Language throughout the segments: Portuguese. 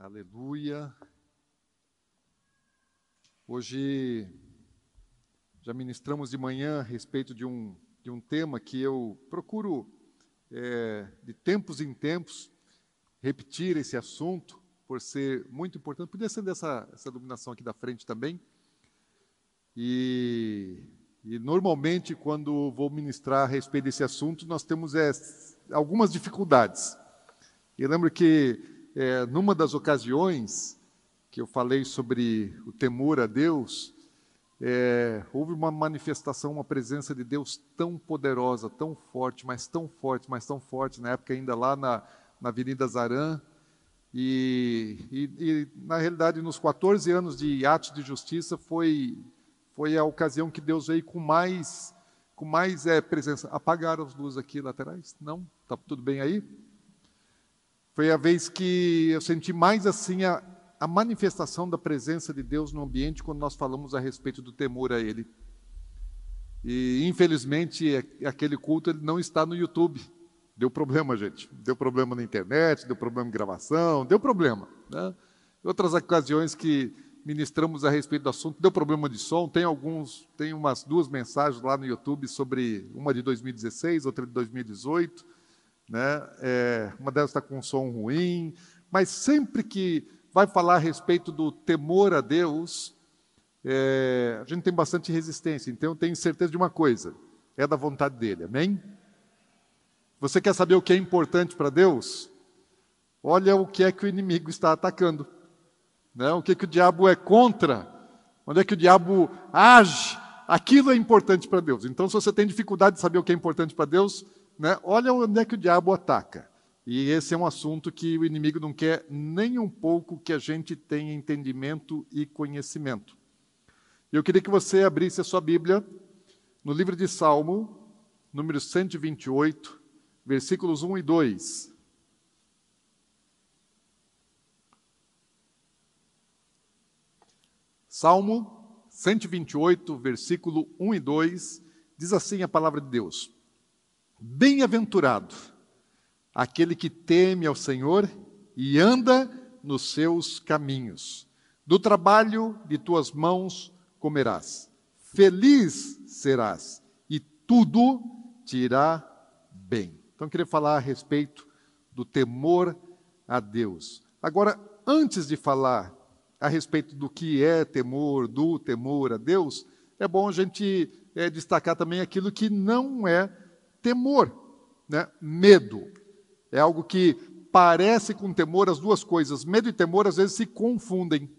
Aleluia. Hoje já ministramos de manhã a respeito de um, de um tema que eu procuro, é, de tempos em tempos, repetir esse assunto, por ser muito importante. Podia ser dessa essa iluminação aqui da frente também. E, e, normalmente, quando vou ministrar a respeito desse assunto, nós temos é, algumas dificuldades. Eu lembro que, é, numa das ocasiões que eu falei sobre o temor a Deus, é, houve uma manifestação, uma presença de Deus tão poderosa, tão forte, mas tão forte, mas tão forte, na época ainda lá na, na Avenida Zarã, e, e, e, na realidade, nos 14 anos de atos de justiça, foi, foi a ocasião que Deus veio com mais, com mais é, presença. Apagaram as luzes aqui laterais? Não? Está tudo bem aí? Foi a vez que eu senti mais assim a, a manifestação da presença de Deus no ambiente quando nós falamos a respeito do temor a Ele. E infelizmente aquele culto ele não está no YouTube. Deu problema, gente. Deu problema na internet, deu problema em gravação, deu problema. Né? Outras ocasiões que ministramos a respeito do assunto, deu problema de som. Tem alguns, tem umas duas mensagens lá no YouTube sobre uma de 2016, outra de 2018. Né? É, uma delas está com um som ruim, mas sempre que vai falar a respeito do temor a Deus, é, a gente tem bastante resistência. Então eu tenho certeza de uma coisa: é da vontade dele. Amém? Você quer saber o que é importante para Deus? Olha o que é que o inimigo está atacando. Né? O que, é que o diabo é contra. Onde é que o diabo age. Aquilo é importante para Deus. Então, se você tem dificuldade de saber o que é importante para Deus, né? olha onde é que o diabo ataca. E esse é um assunto que o inimigo não quer nem um pouco que a gente tenha entendimento e conhecimento. Eu queria que você abrisse a sua Bíblia no livro de Salmo, número 128, versículos 1 e 2. Salmo 128, versículo 1 e 2, diz assim a palavra de Deus: Bem-aventurado aquele que teme ao Senhor e anda nos seus caminhos. Do trabalho de tuas mãos comerás. Feliz serás e tudo te irá bem. Então, eu queria falar a respeito do temor a Deus. Agora, antes de falar a respeito do que é temor, do temor a Deus, é bom a gente é, destacar também aquilo que não é temor, né? medo. É algo que parece com temor, as duas coisas, medo e temor, às vezes se confundem,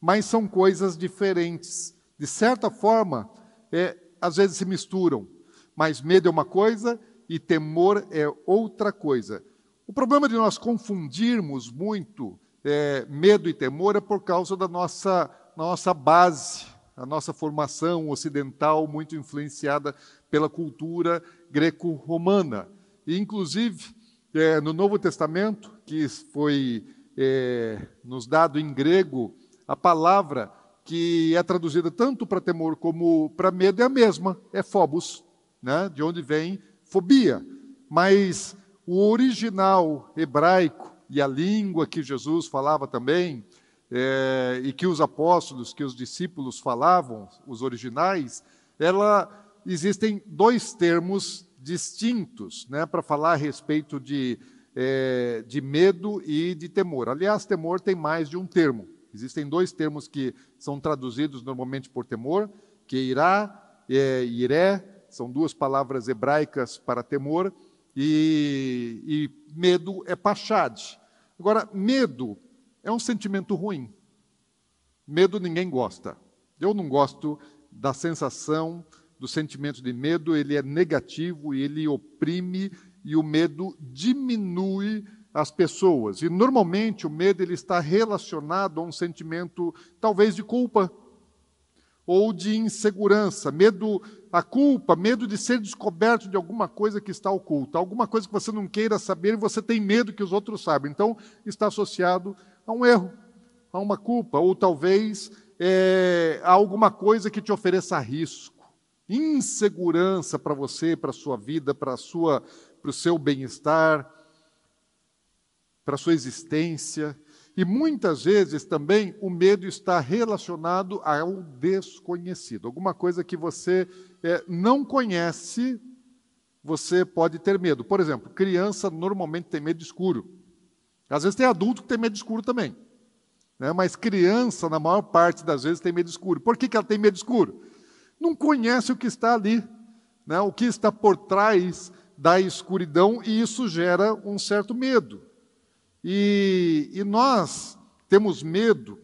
mas são coisas diferentes. De certa forma, é, às vezes se misturam, mas medo é uma coisa e temor é outra coisa. O problema de nós confundirmos muito é, medo e temor é por causa da nossa, nossa base, a nossa formação ocidental muito influenciada pela cultura greco-romana. E, inclusive, é, no Novo Testamento, que foi é, nos dado em grego, a palavra que é traduzida tanto para temor como para medo é a mesma, é phobos, né? de onde vem fobia, mas o original hebraico e a língua que Jesus falava também, é, e que os apóstolos, que os discípulos falavam, os originais, ela existem dois termos distintos né, para falar a respeito de, é, de medo e de temor. Aliás, temor tem mais de um termo. Existem dois termos que são traduzidos normalmente por temor, que é irá, é, iré são duas palavras hebraicas para temor, e, e medo é pachad. Agora, medo é um sentimento ruim. Medo ninguém gosta. Eu não gosto da sensação, do sentimento de medo, ele é negativo e ele oprime, e o medo diminui as pessoas. E normalmente o medo ele está relacionado a um sentimento talvez de culpa ou de insegurança, medo a culpa, medo de ser descoberto de alguma coisa que está oculta, alguma coisa que você não queira saber e você tem medo que os outros saibam. Então está associado a um erro, a uma culpa, ou talvez é, a alguma coisa que te ofereça risco, insegurança para você, para a sua vida, para o seu bem-estar, para a sua existência. E muitas vezes também o medo está relacionado ao desconhecido. Alguma coisa que você é, não conhece, você pode ter medo. Por exemplo, criança normalmente tem medo escuro. Às vezes tem adulto que tem medo escuro também. Né? Mas criança, na maior parte das vezes, tem medo escuro. Por que, que ela tem medo escuro? Não conhece o que está ali, né? o que está por trás da escuridão, e isso gera um certo medo. E, e nós temos medo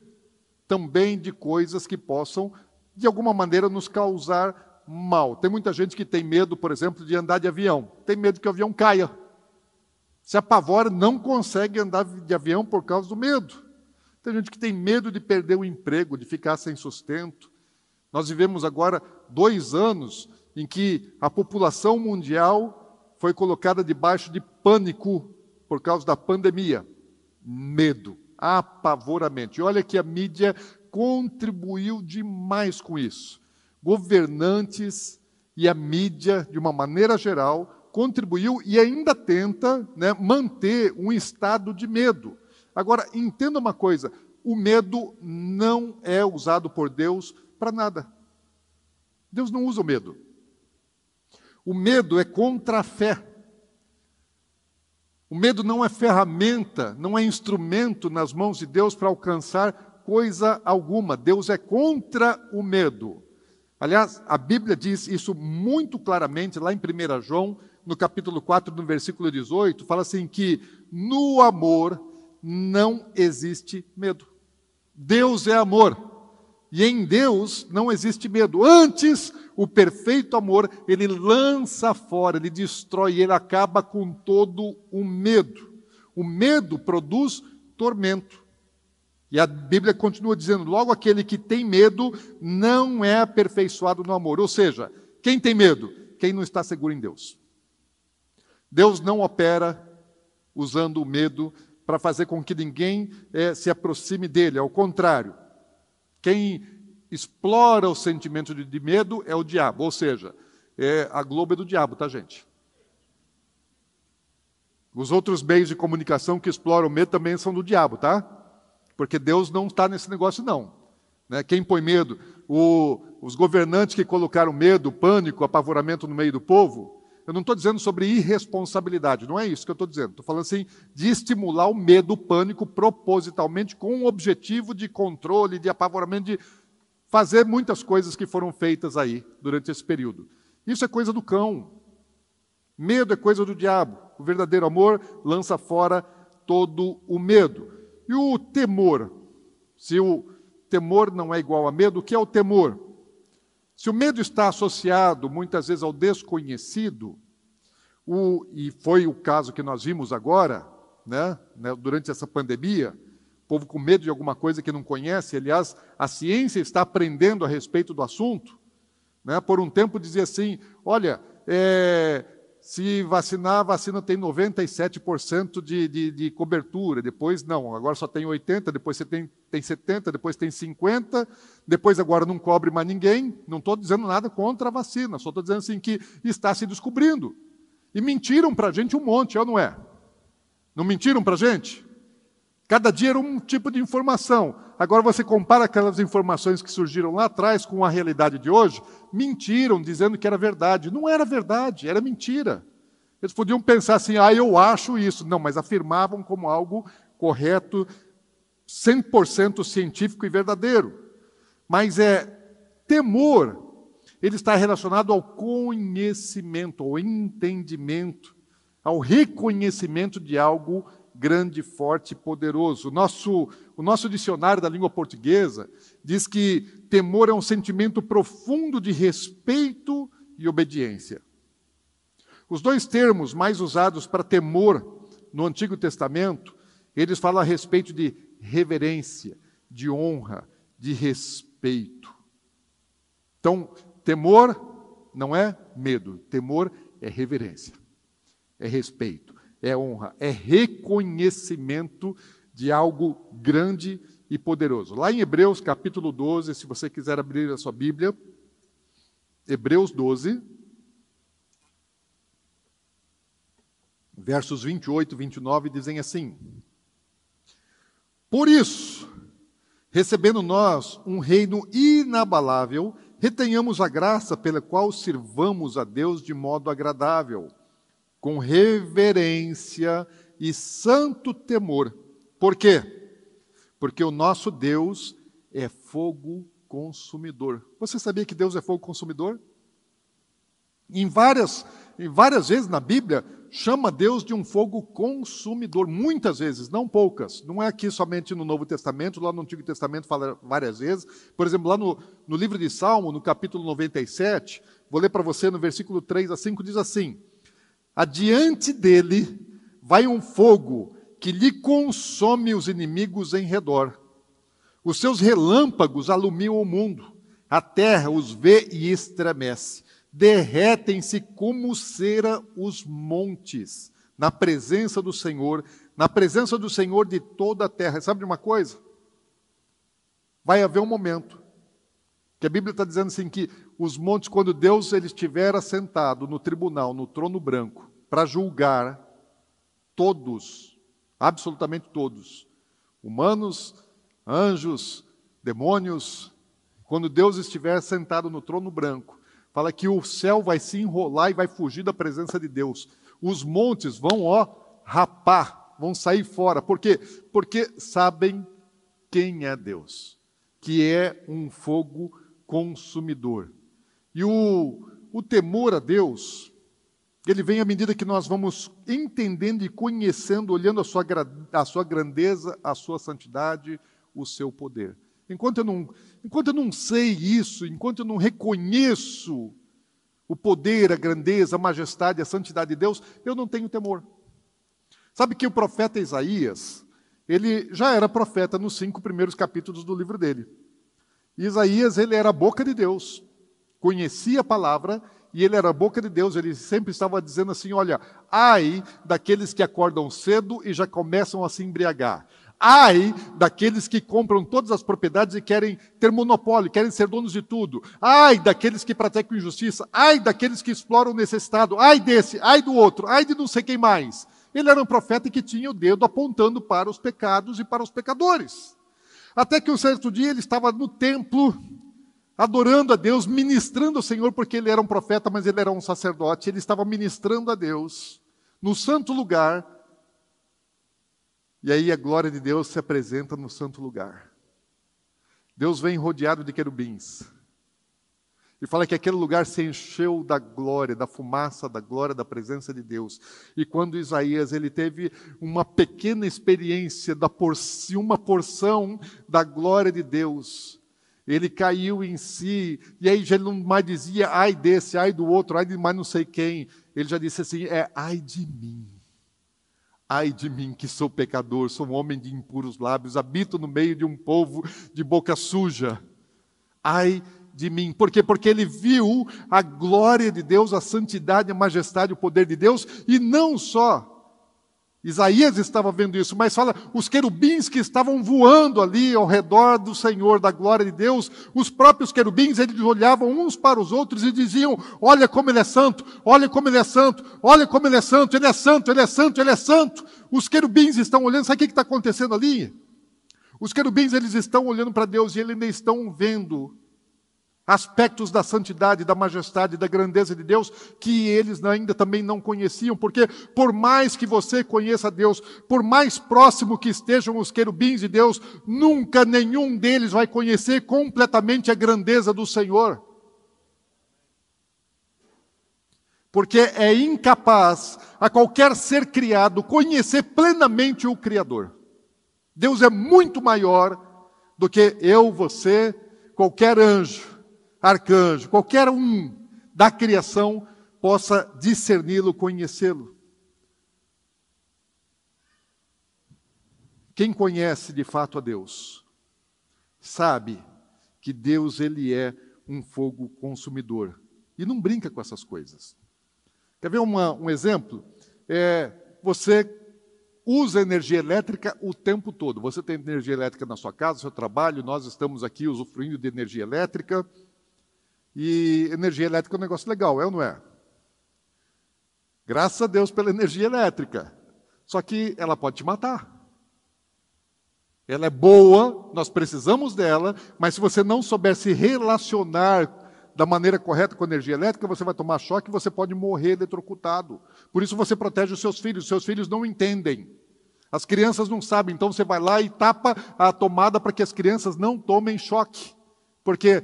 também de coisas que possam, de alguma maneira, nos causar mal. Tem muita gente que tem medo, por exemplo, de andar de avião. Tem medo que o avião caia. Se apavora, não consegue andar de avião por causa do medo. Tem gente que tem medo de perder o emprego, de ficar sem sustento. Nós vivemos agora dois anos em que a população mundial foi colocada debaixo de pânico por causa da pandemia. Medo, apavoramento. E olha que a mídia contribuiu demais com isso. Governantes e a mídia, de uma maneira geral, contribuiu e ainda tenta né, manter um estado de medo. Agora, entenda uma coisa: o medo não é usado por Deus para nada. Deus não usa o medo. O medo é contra a fé. O medo não é ferramenta, não é instrumento nas mãos de Deus para alcançar coisa alguma. Deus é contra o medo. Aliás, a Bíblia diz isso muito claramente lá em 1 João, no capítulo 4, no versículo 18, fala assim que no amor não existe medo. Deus é amor. E em Deus não existe medo. Antes, o perfeito amor, ele lança fora, ele destrói, ele acaba com todo o medo. O medo produz tormento. E a Bíblia continua dizendo: logo aquele que tem medo não é aperfeiçoado no amor. Ou seja, quem tem medo? Quem não está seguro em Deus. Deus não opera usando o medo para fazer com que ninguém é, se aproxime dele. Ao contrário, quem explora o sentimento de, medo é o diabo. Ou seja, é, a Globo é do diabo, tá, gente? Os outros meios de comunicação que exploram o medo também são do diabo, tá? Porque Deus não está nesse negócio, não. Né? Quem põe medo? O, os governantes que colocaram medo, pânico, apavoramento no meio do povo, eu não estou dizendo sobre irresponsabilidade, não é isso que eu estou dizendo. Estou falando assim de estimular o medo, o pânico, propositalmente, com um objetivo de controle, de apavoramento, de fazer muitas coisas que foram feitas aí durante esse período. Isso é coisa do cão. Medo é coisa do diabo. O verdadeiro amor lança fora todo o medo. E o temor? Se o temor não é igual a medo, o que é o temor? Se o medo está associado muitas vezes ao desconhecido, o, e foi o caso que nós vimos agora, né, né, durante essa pandemia, o povo com medo de alguma coisa que não conhece, aliás, a ciência está aprendendo a respeito do assunto. Né, por um tempo dizia assim: olha, é, se vacinar, a vacina tem 97% de, de, de cobertura, depois não, agora só tem 80%, depois você tem, tem 70%, depois tem 50%, depois agora não cobre mais ninguém. Não estou dizendo nada contra a vacina, só estou dizendo assim que está se descobrindo. E mentiram para a gente um monte, ou não é? Não mentiram para a gente? Cada dia era um tipo de informação. Agora você compara aquelas informações que surgiram lá atrás com a realidade de hoje, mentiram dizendo que era verdade. Não era verdade, era mentira. Eles podiam pensar assim: "Ah, eu acho isso". Não, mas afirmavam como algo correto, 100% científico e verdadeiro. Mas é temor, ele está relacionado ao conhecimento, ao entendimento, ao reconhecimento de algo grande, forte e poderoso. O nosso, o nosso dicionário da língua portuguesa diz que temor é um sentimento profundo de respeito e obediência. Os dois termos mais usados para temor no Antigo Testamento, eles falam a respeito de reverência, de honra, de respeito. Então, temor não é medo, temor é reverência, é respeito, é honra, é reconhecimento de algo grande e poderoso. Lá em Hebreus capítulo 12, se você quiser abrir a sua Bíblia, Hebreus 12, versos 28 e 29 dizem assim: Por isso, recebendo nós um reino inabalável, retenhamos a graça pela qual sirvamos a Deus de modo agradável, com reverência e santo temor. Por quê? Porque o nosso Deus é fogo consumidor. Você sabia que Deus é fogo consumidor? Em várias, em várias vezes na Bíblia, chama Deus de um fogo consumidor, muitas vezes, não poucas. Não é aqui somente no Novo Testamento, lá no Antigo Testamento fala várias vezes. Por exemplo, lá no, no livro de Salmo, no capítulo 97, vou ler para você no versículo 3 a 5, diz assim: Adiante dele vai um fogo que lhe consome os inimigos em redor. Os seus relâmpagos alumiam o mundo, a terra os vê e estremece derretem-se como cera os montes, na presença do Senhor, na presença do Senhor de toda a terra. Sabe de uma coisa? Vai haver um momento que a Bíblia está dizendo assim que os montes, quando Deus ele estiver assentado no tribunal, no trono branco, para julgar todos, absolutamente todos, humanos, anjos, demônios, quando Deus estiver sentado no trono branco, Fala que o céu vai se enrolar e vai fugir da presença de Deus. Os montes vão, ó, rapar, vão sair fora. Por quê? Porque sabem quem é Deus, que é um fogo consumidor. E o, o temor a Deus, ele vem à medida que nós vamos entendendo e conhecendo, olhando a sua, a sua grandeza, a sua santidade, o seu poder. Enquanto eu, não, enquanto eu não sei isso, enquanto eu não reconheço o poder, a grandeza, a majestade, a santidade de Deus, eu não tenho temor. Sabe que o profeta Isaías, ele já era profeta nos cinco primeiros capítulos do livro dele. Isaías, ele era a boca de Deus, conhecia a palavra e ele era a boca de Deus, ele sempre estava dizendo assim: olha, ai daqueles que acordam cedo e já começam a se embriagar. Ai daqueles que compram todas as propriedades e querem ter monopólio, querem ser donos de tudo. Ai daqueles que praticam injustiça. Ai daqueles que exploram necessitado. Ai desse, ai do outro, ai de não sei quem mais. Ele era um profeta que tinha o dedo apontando para os pecados e para os pecadores. Até que um certo dia ele estava no templo, adorando a Deus, ministrando ao Senhor, porque ele era um profeta, mas ele era um sacerdote. Ele estava ministrando a Deus no santo lugar e aí a glória de Deus se apresenta no santo lugar. Deus vem rodeado de querubins. E fala que aquele lugar se encheu da glória, da fumaça da glória da presença de Deus. E quando Isaías ele teve uma pequena experiência da por uma porção da glória de Deus, ele caiu em si, e aí já ele não mais dizia ai desse, ai do outro, ai de mais não sei quem. Ele já disse assim: é ai de mim. Ai de mim que sou pecador, sou um homem de impuros lábios, habito no meio de um povo de boca suja. Ai de mim. Por quê? Porque ele viu a glória de Deus, a santidade, a majestade, o poder de Deus, e não só Isaías estava vendo isso, mas fala os querubins que estavam voando ali ao redor do Senhor, da glória de Deus, os próprios querubins, eles olhavam uns para os outros e diziam: Olha como ele é santo, olha como ele é santo, olha como ele é santo, ele é santo, ele é santo, ele é santo. Os querubins estão olhando, sabe o que está acontecendo ali? Os querubins, eles estão olhando para Deus e eles ainda estão vendo aspectos da santidade, da majestade, da grandeza de Deus que eles ainda também não conheciam, porque por mais que você conheça Deus, por mais próximo que estejam os querubins de Deus, nunca nenhum deles vai conhecer completamente a grandeza do Senhor. Porque é incapaz a qualquer ser criado conhecer plenamente o Criador. Deus é muito maior do que eu, você, qualquer anjo arcanjo, qualquer um da criação possa discerni-lo, conhecê-lo. quem conhece de fato a Deus, sabe que Deus ele é um fogo consumidor e não brinca com essas coisas. Quer ver uma, um exemplo? É, você usa energia elétrica o tempo todo. Você tem energia elétrica na sua casa, no seu trabalho, nós estamos aqui usufruindo de energia elétrica. E energia elétrica é um negócio legal, é ou não é? Graças a Deus pela energia elétrica. Só que ela pode te matar. Ela é boa, nós precisamos dela, mas se você não souber se relacionar da maneira correta com a energia elétrica, você vai tomar choque e você pode morrer eletrocutado. Por isso você protege os seus filhos, os seus filhos não entendem. As crianças não sabem, então você vai lá e tapa a tomada para que as crianças não tomem choque. Porque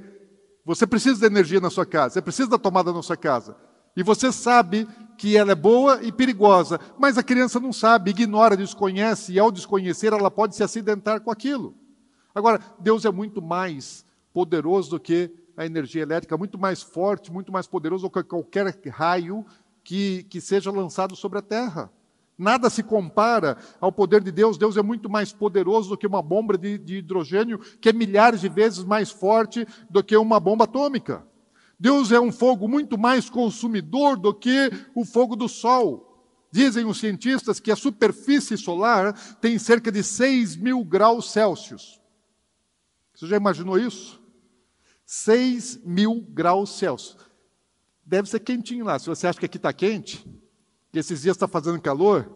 você precisa de energia na sua casa, você precisa da tomada na sua casa. E você sabe que ela é boa e perigosa, mas a criança não sabe, ignora, desconhece, e ao desconhecer ela pode se acidentar com aquilo. Agora, Deus é muito mais poderoso do que a energia elétrica, muito mais forte, muito mais poderoso do que qualquer raio que, que seja lançado sobre a Terra. Nada se compara ao poder de Deus. Deus é muito mais poderoso do que uma bomba de, de hidrogênio, que é milhares de vezes mais forte do que uma bomba atômica. Deus é um fogo muito mais consumidor do que o fogo do Sol. Dizem os cientistas que a superfície solar tem cerca de 6 mil graus Celsius. Você já imaginou isso? 6 mil graus Celsius. Deve ser quentinho lá. Se você acha que aqui está quente, que esses dias está fazendo calor,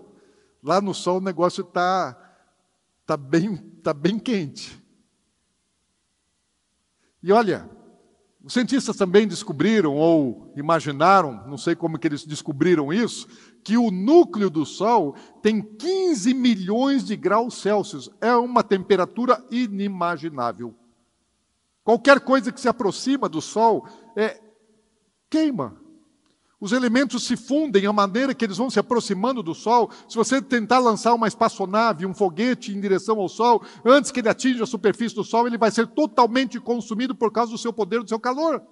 lá no sol o negócio está tá bem, tá bem quente. E olha, os cientistas também descobriram, ou imaginaram, não sei como que eles descobriram isso, que o núcleo do Sol tem 15 milhões de graus Celsius. É uma temperatura inimaginável. Qualquer coisa que se aproxima do Sol é, queima. Os elementos se fundem à maneira que eles vão se aproximando do Sol. Se você tentar lançar uma espaçonave, um foguete em direção ao Sol, antes que ele atinja a superfície do Sol, ele vai ser totalmente consumido por causa do seu poder, do seu calor,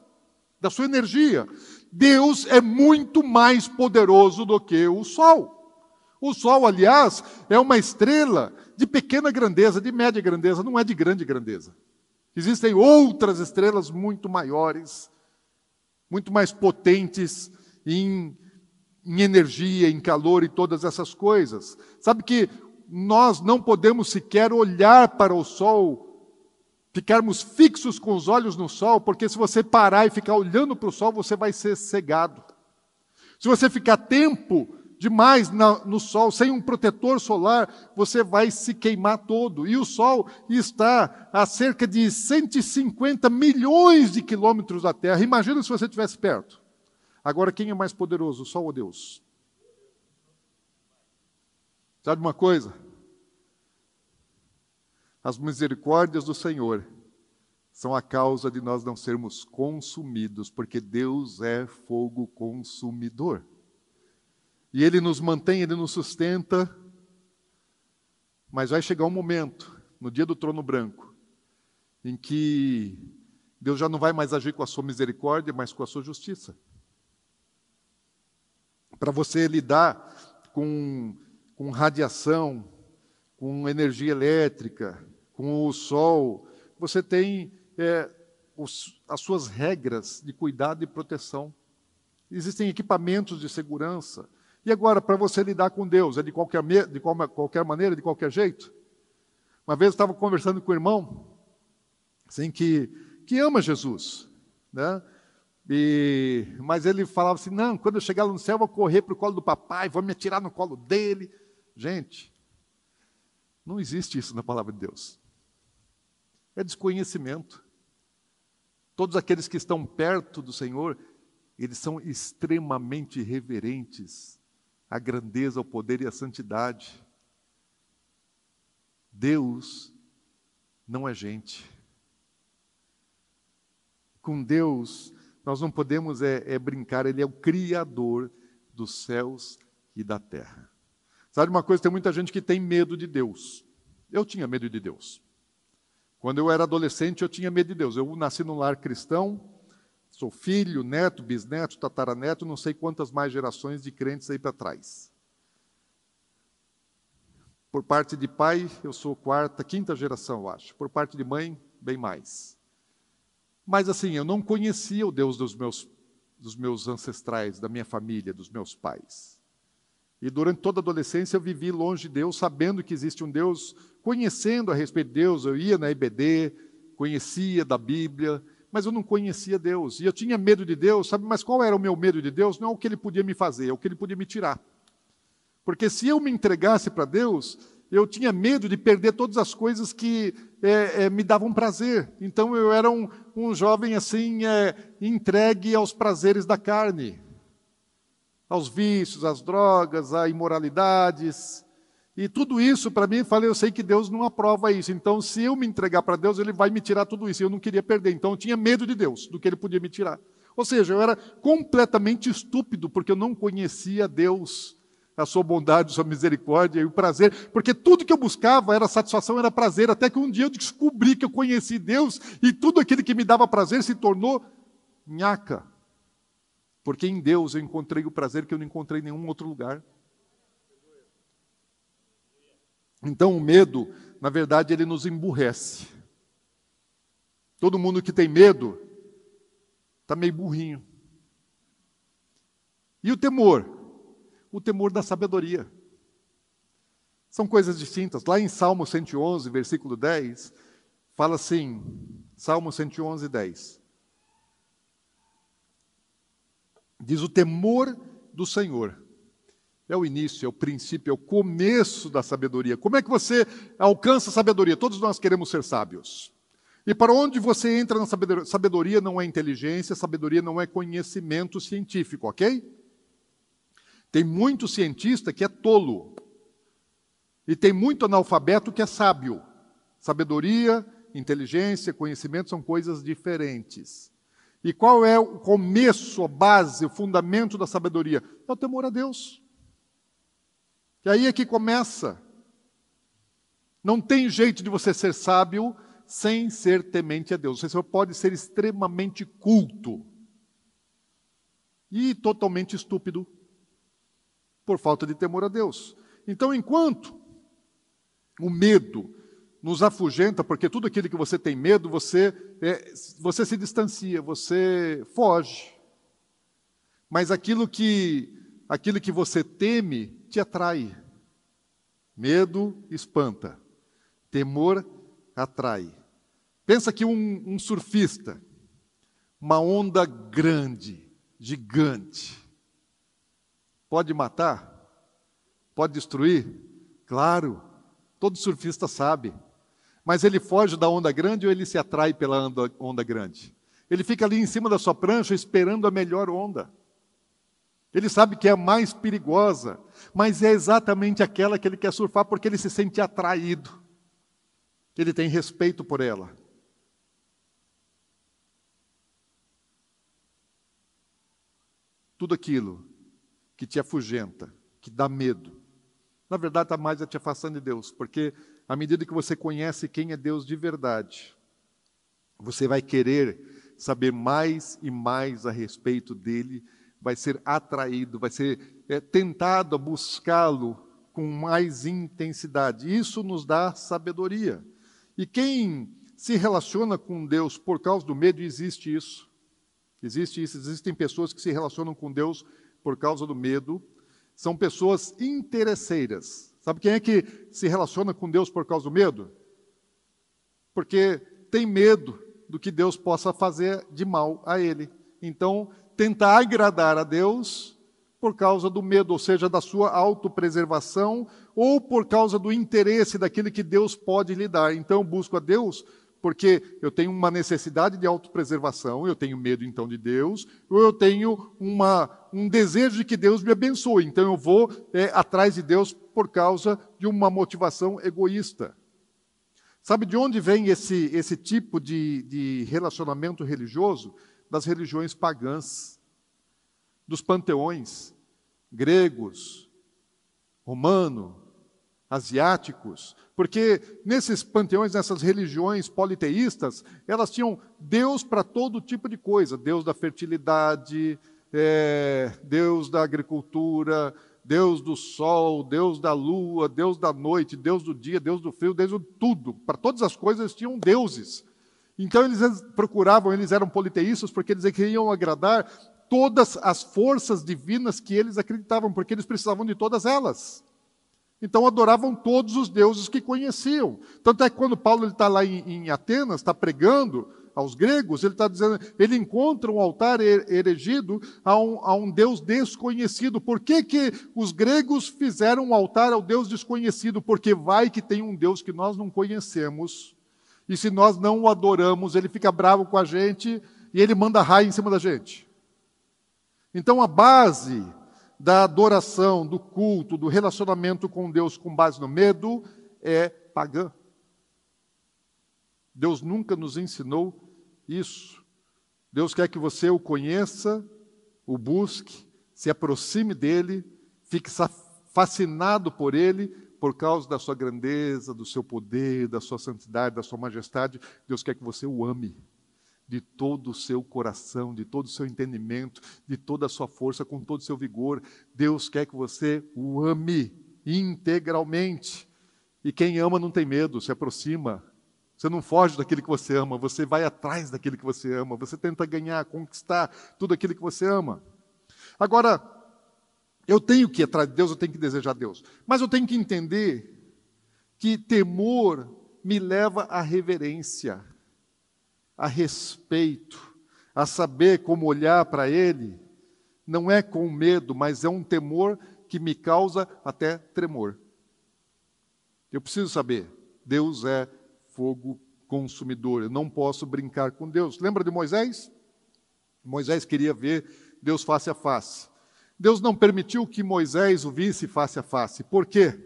da sua energia. Deus é muito mais poderoso do que o Sol. O Sol, aliás, é uma estrela de pequena grandeza, de média grandeza, não é de grande grandeza. Existem outras estrelas muito maiores, muito mais potentes em, em energia, em calor e todas essas coisas. Sabe que nós não podemos sequer olhar para o Sol, ficarmos fixos com os olhos no Sol, porque se você parar e ficar olhando para o Sol, você vai ser cegado. Se você ficar tempo demais no sol, sem um protetor solar, você vai se queimar todo. E o sol está a cerca de 150 milhões de quilômetros da Terra. Imagina se você estivesse perto. Agora, quem é mais poderoso, o sol ou Deus? Sabe uma coisa? As misericórdias do Senhor são a causa de nós não sermos consumidos, porque Deus é fogo consumidor. E Ele nos mantém, Ele nos sustenta. Mas vai chegar um momento, no dia do trono branco, em que Deus já não vai mais agir com a sua misericórdia, mas com a sua justiça. Para você lidar com, com radiação, com energia elétrica, com o sol, você tem é, os, as suas regras de cuidado e proteção. Existem equipamentos de segurança, e agora, para você lidar com Deus, é de qualquer, de qualquer maneira, de qualquer jeito? Uma vez eu estava conversando com um irmão, assim, que, que ama Jesus, né? E, mas ele falava assim: não, quando eu chegar lá no céu, eu vou correr para o colo do papai, vou me atirar no colo dele. Gente, não existe isso na palavra de Deus. É desconhecimento. Todos aqueles que estão perto do Senhor, eles são extremamente reverentes a grandeza, o poder e a santidade. Deus não é gente. Com Deus, nós não podemos é, é, brincar, Ele é o Criador dos céus e da terra. Sabe uma coisa? Tem muita gente que tem medo de Deus. Eu tinha medo de Deus. Quando eu era adolescente, eu tinha medo de Deus. Eu nasci num lar cristão, Sou filho, neto, bisneto, tataraneto, não sei quantas mais gerações de crentes aí para trás. Por parte de pai, eu sou quarta, quinta geração, eu acho. Por parte de mãe, bem mais. Mas assim, eu não conhecia o Deus dos meus, dos meus ancestrais, da minha família, dos meus pais. E durante toda a adolescência eu vivi longe de Deus, sabendo que existe um Deus, conhecendo a respeito de Deus. Eu ia na IBD, conhecia da Bíblia, mas eu não conhecia Deus. E eu tinha medo de Deus, sabe? Mas qual era o meu medo de Deus? Não é o que ele podia me fazer, é o que ele podia me tirar. Porque se eu me entregasse para Deus, eu tinha medo de perder todas as coisas que é, é, me davam prazer. Então eu era um, um jovem assim, é, entregue aos prazeres da carne aos vícios, às drogas, a imoralidades. E tudo isso, para mim, falei, eu sei que Deus não aprova isso. Então, se eu me entregar para Deus, Ele vai me tirar tudo isso. Eu não queria perder. Então, eu tinha medo de Deus, do que Ele podia me tirar. Ou seja, eu era completamente estúpido, porque eu não conhecia Deus, a sua bondade, a sua misericórdia e o prazer. Porque tudo que eu buscava era satisfação, era prazer. Até que um dia eu descobri que eu conheci Deus e tudo aquilo que me dava prazer se tornou nhaca. Porque em Deus eu encontrei o prazer que eu não encontrei em nenhum outro lugar. Então o medo, na verdade, ele nos emburrece. Todo mundo que tem medo está meio burrinho. E o temor? O temor da sabedoria. São coisas distintas. Lá em Salmo 111, versículo 10, fala assim: Salmo 111, 10. Diz o temor do Senhor. É o início, é o princípio, é o começo da sabedoria. Como é que você alcança a sabedoria? Todos nós queremos ser sábios. E para onde você entra na sabedoria? Sabedoria não é inteligência, sabedoria não é conhecimento científico, ok? Tem muito cientista que é tolo. E tem muito analfabeto que é sábio. Sabedoria, inteligência, conhecimento são coisas diferentes. E qual é o começo, a base, o fundamento da sabedoria? É o temor a Deus. E aí é que começa. Não tem jeito de você ser sábio sem ser temente a Deus. Você pode ser extremamente culto e totalmente estúpido por falta de temor a Deus. Então, enquanto o medo nos afugenta, porque tudo aquilo que você tem medo, você, é, você se distancia, você foge. Mas aquilo que, aquilo que você teme te atrai. Medo espanta, temor atrai. Pensa que um, um surfista, uma onda grande, gigante, pode matar? Pode destruir? Claro, todo surfista sabe. Mas ele foge da onda grande ou ele se atrai pela onda, grande? Ele fica ali em cima da sua prancha esperando a melhor onda. Ele sabe que é a mais perigosa, mas é exatamente aquela que ele quer surfar porque ele se sente atraído. Ele tem respeito por ela. Tudo aquilo que te afugenta, que dá medo, na verdade está mais te afastando de Deus, porque à medida que você conhece quem é Deus de verdade, você vai querer saber mais e mais a respeito dele, vai ser atraído, vai ser é, tentado a buscá-lo com mais intensidade. Isso nos dá sabedoria. E quem se relaciona com Deus por causa do medo, existe isso. Existe isso. Existem pessoas que se relacionam com Deus por causa do medo. São pessoas interesseiras Sabe quem é que se relaciona com Deus por causa do medo? Porque tem medo do que Deus possa fazer de mal a ele. Então, tenta agradar a Deus por causa do medo, ou seja, da sua autopreservação, ou por causa do interesse daquilo que Deus pode lhe dar. Então, busco a Deus porque eu tenho uma necessidade de autopreservação, eu tenho medo então de Deus, ou eu tenho uma, um desejo de que Deus me abençoe, então eu vou é, atrás de Deus por causa de uma motivação egoísta. Sabe de onde vem esse, esse tipo de, de relacionamento religioso? Das religiões pagãs, dos panteões gregos, romano, asiáticos, porque nesses panteões, nessas religiões politeístas, elas tinham Deus para todo tipo de coisa: Deus da fertilidade, é, Deus da agricultura, Deus do sol, Deus da lua, Deus da noite, Deus do dia, Deus do frio, Deus do tudo. Para todas as coisas eles tinham deuses. Então eles procuravam, eles eram politeístas porque eles queriam agradar todas as forças divinas que eles acreditavam, porque eles precisavam de todas elas. Então adoravam todos os deuses que conheciam. Tanto é que quando Paulo está lá em, em Atenas, está pregando aos gregos, ele está dizendo, ele encontra um altar erigido a um, a um, Deus desconhecido. Por que, que os gregos fizeram um altar ao Deus desconhecido? Porque vai que tem um Deus que nós não conhecemos, e se nós não o adoramos, ele fica bravo com a gente e ele manda raio em cima da gente. Então a base da adoração, do culto, do relacionamento com Deus com base no medo é pagã. Deus nunca nos ensinou isso. Deus quer que você o conheça, o busque, se aproxime dele, fique fascinado por ele, por causa da sua grandeza, do seu poder, da sua santidade, da sua majestade. Deus quer que você o ame de todo o seu coração, de todo o seu entendimento, de toda a sua força, com todo o seu vigor. Deus quer que você o ame integralmente. E quem ama não tem medo, se aproxima. Você não foge daquilo que você ama, você vai atrás daquilo que você ama, você tenta ganhar, conquistar tudo aquilo que você ama. Agora, eu tenho que ir atrás de Deus, eu tenho que desejar Deus. Mas eu tenho que entender que temor me leva à reverência a respeito, a saber como olhar para Ele, não é com medo, mas é um temor que me causa até tremor. Eu preciso saber, Deus é fogo consumidor, eu não posso brincar com Deus. Lembra de Moisés? Moisés queria ver Deus face a face. Deus não permitiu que Moisés o visse face a face. Por quê?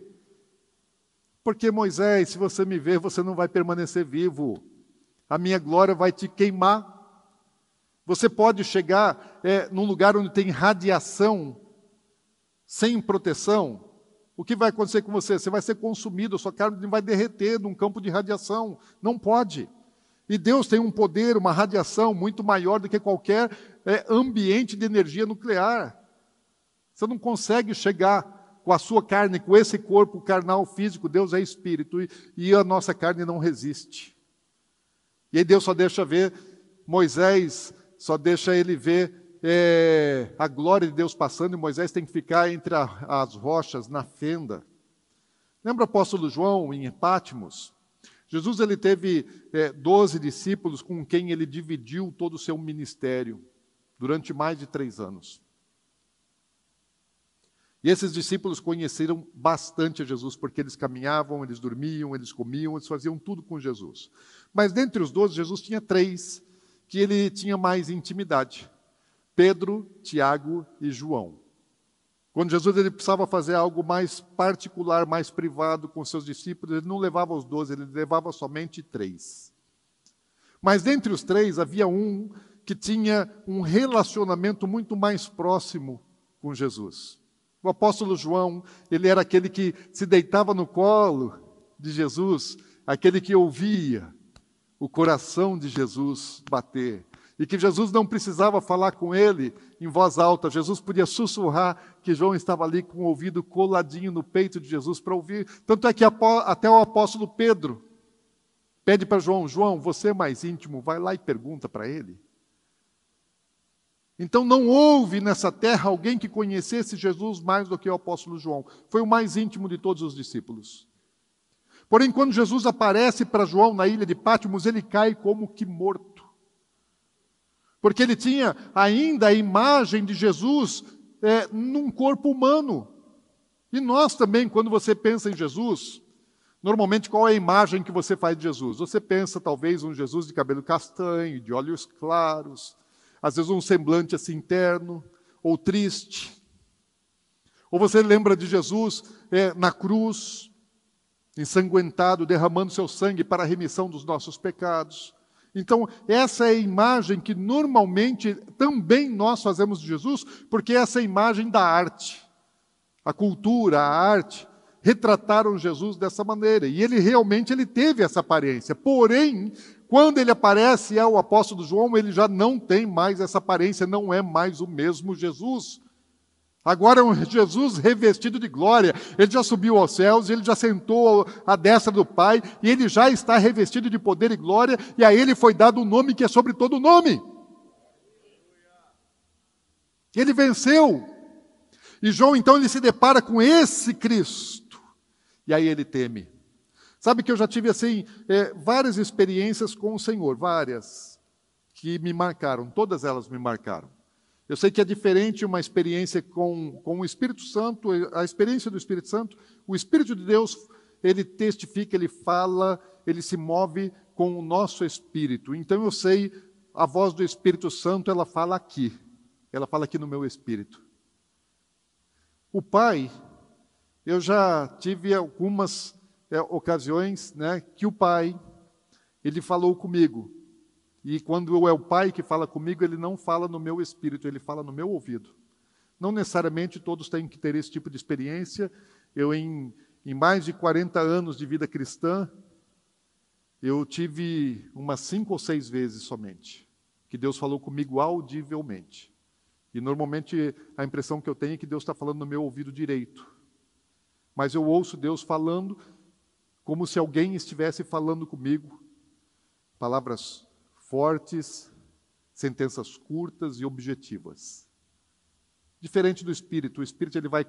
Porque Moisés, se você me ver, você não vai permanecer vivo a minha glória vai te queimar. Você pode chegar é, num lugar onde tem radiação, sem proteção. O que vai acontecer com você? Você vai ser consumido, a sua carne vai derreter num campo de radiação. Não pode. E Deus tem um poder, uma radiação muito maior do que qualquer é, ambiente de energia nuclear. Você não consegue chegar com a sua carne, com esse corpo carnal físico. Deus é espírito e, e a nossa carne não resiste. E aí Deus só deixa ver Moisés, só deixa ele ver é, a glória de Deus passando, e Moisés tem que ficar entre a, as rochas, na fenda. Lembra o apóstolo João em Pátimos? Jesus ele teve é, doze discípulos com quem ele dividiu todo o seu ministério durante mais de três anos. E esses discípulos conheceram bastante a Jesus, porque eles caminhavam, eles dormiam, eles comiam, eles faziam tudo com Jesus. Mas dentre os doze, Jesus tinha três que ele tinha mais intimidade: Pedro, Tiago e João. Quando Jesus ele precisava fazer algo mais particular, mais privado com seus discípulos, ele não levava os doze, ele levava somente três. Mas dentre os três havia um que tinha um relacionamento muito mais próximo com Jesus. O apóstolo João, ele era aquele que se deitava no colo de Jesus, aquele que ouvia o coração de Jesus bater. E que Jesus não precisava falar com ele em voz alta, Jesus podia sussurrar que João estava ali com o ouvido coladinho no peito de Jesus para ouvir. Tanto é que até o apóstolo Pedro pede para João: João, você é mais íntimo, vai lá e pergunta para ele. Então não houve nessa terra alguém que conhecesse Jesus mais do que o apóstolo João. Foi o mais íntimo de todos os discípulos. Porém, quando Jesus aparece para João na ilha de Pátimos, ele cai como que morto. Porque ele tinha ainda a imagem de Jesus é, num corpo humano. E nós também, quando você pensa em Jesus, normalmente qual é a imagem que você faz de Jesus? Você pensa talvez um Jesus de cabelo castanho, de olhos claros, às vezes um semblante assim interno, ou triste. Ou você lembra de Jesus é, na cruz, ensanguentado, derramando seu sangue para a remissão dos nossos pecados. Então, essa é a imagem que normalmente também nós fazemos de Jesus, porque essa é a imagem da arte. A cultura, a arte, retrataram Jesus dessa maneira. E ele realmente ele teve essa aparência. Porém, quando ele aparece ao apóstolo João, ele já não tem mais essa aparência, não é mais o mesmo Jesus. Agora é um Jesus revestido de glória. Ele já subiu aos céus, ele já sentou à destra do Pai, e ele já está revestido de poder e glória, e a ele foi dado um nome que é sobre todo nome. Ele venceu. E João então ele se depara com esse Cristo. E aí ele teme. Sabe que eu já tive assim é, várias experiências com o Senhor, várias que me marcaram, todas elas me marcaram. Eu sei que é diferente uma experiência com, com o Espírito Santo, a experiência do Espírito Santo, o Espírito de Deus, ele testifica, ele fala, ele se move com o nosso espírito. Então eu sei, a voz do Espírito Santo, ela fala aqui, ela fala aqui no meu espírito. O Pai, eu já tive algumas é, ocasiões né, que o Pai, ele falou comigo, e quando é o Pai que fala comigo, ele não fala no meu espírito, ele fala no meu ouvido. Não necessariamente todos têm que ter esse tipo de experiência. Eu, em, em mais de 40 anos de vida cristã, eu tive umas cinco ou seis vezes somente que Deus falou comigo audivelmente. E normalmente a impressão que eu tenho é que Deus está falando no meu ouvido direito. Mas eu ouço Deus falando como se alguém estivesse falando comigo, palavras fortes, sentenças curtas e objetivas. Diferente do espírito, o espírito ele vai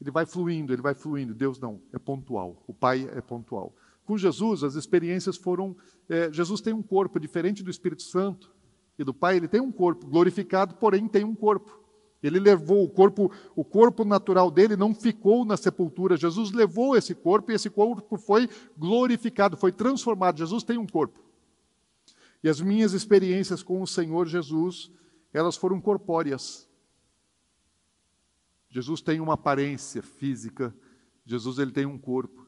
ele vai fluindo, ele vai fluindo. Deus não, é pontual. O Pai é pontual. Com Jesus, as experiências foram. É, Jesus tem um corpo diferente do Espírito Santo e do Pai. Ele tem um corpo glorificado, porém tem um corpo. Ele levou o corpo, o corpo natural dele não ficou na sepultura. Jesus levou esse corpo e esse corpo foi glorificado, foi transformado. Jesus tem um corpo. E as minhas experiências com o Senhor Jesus, elas foram corpóreas. Jesus tem uma aparência física, Jesus ele tem um corpo.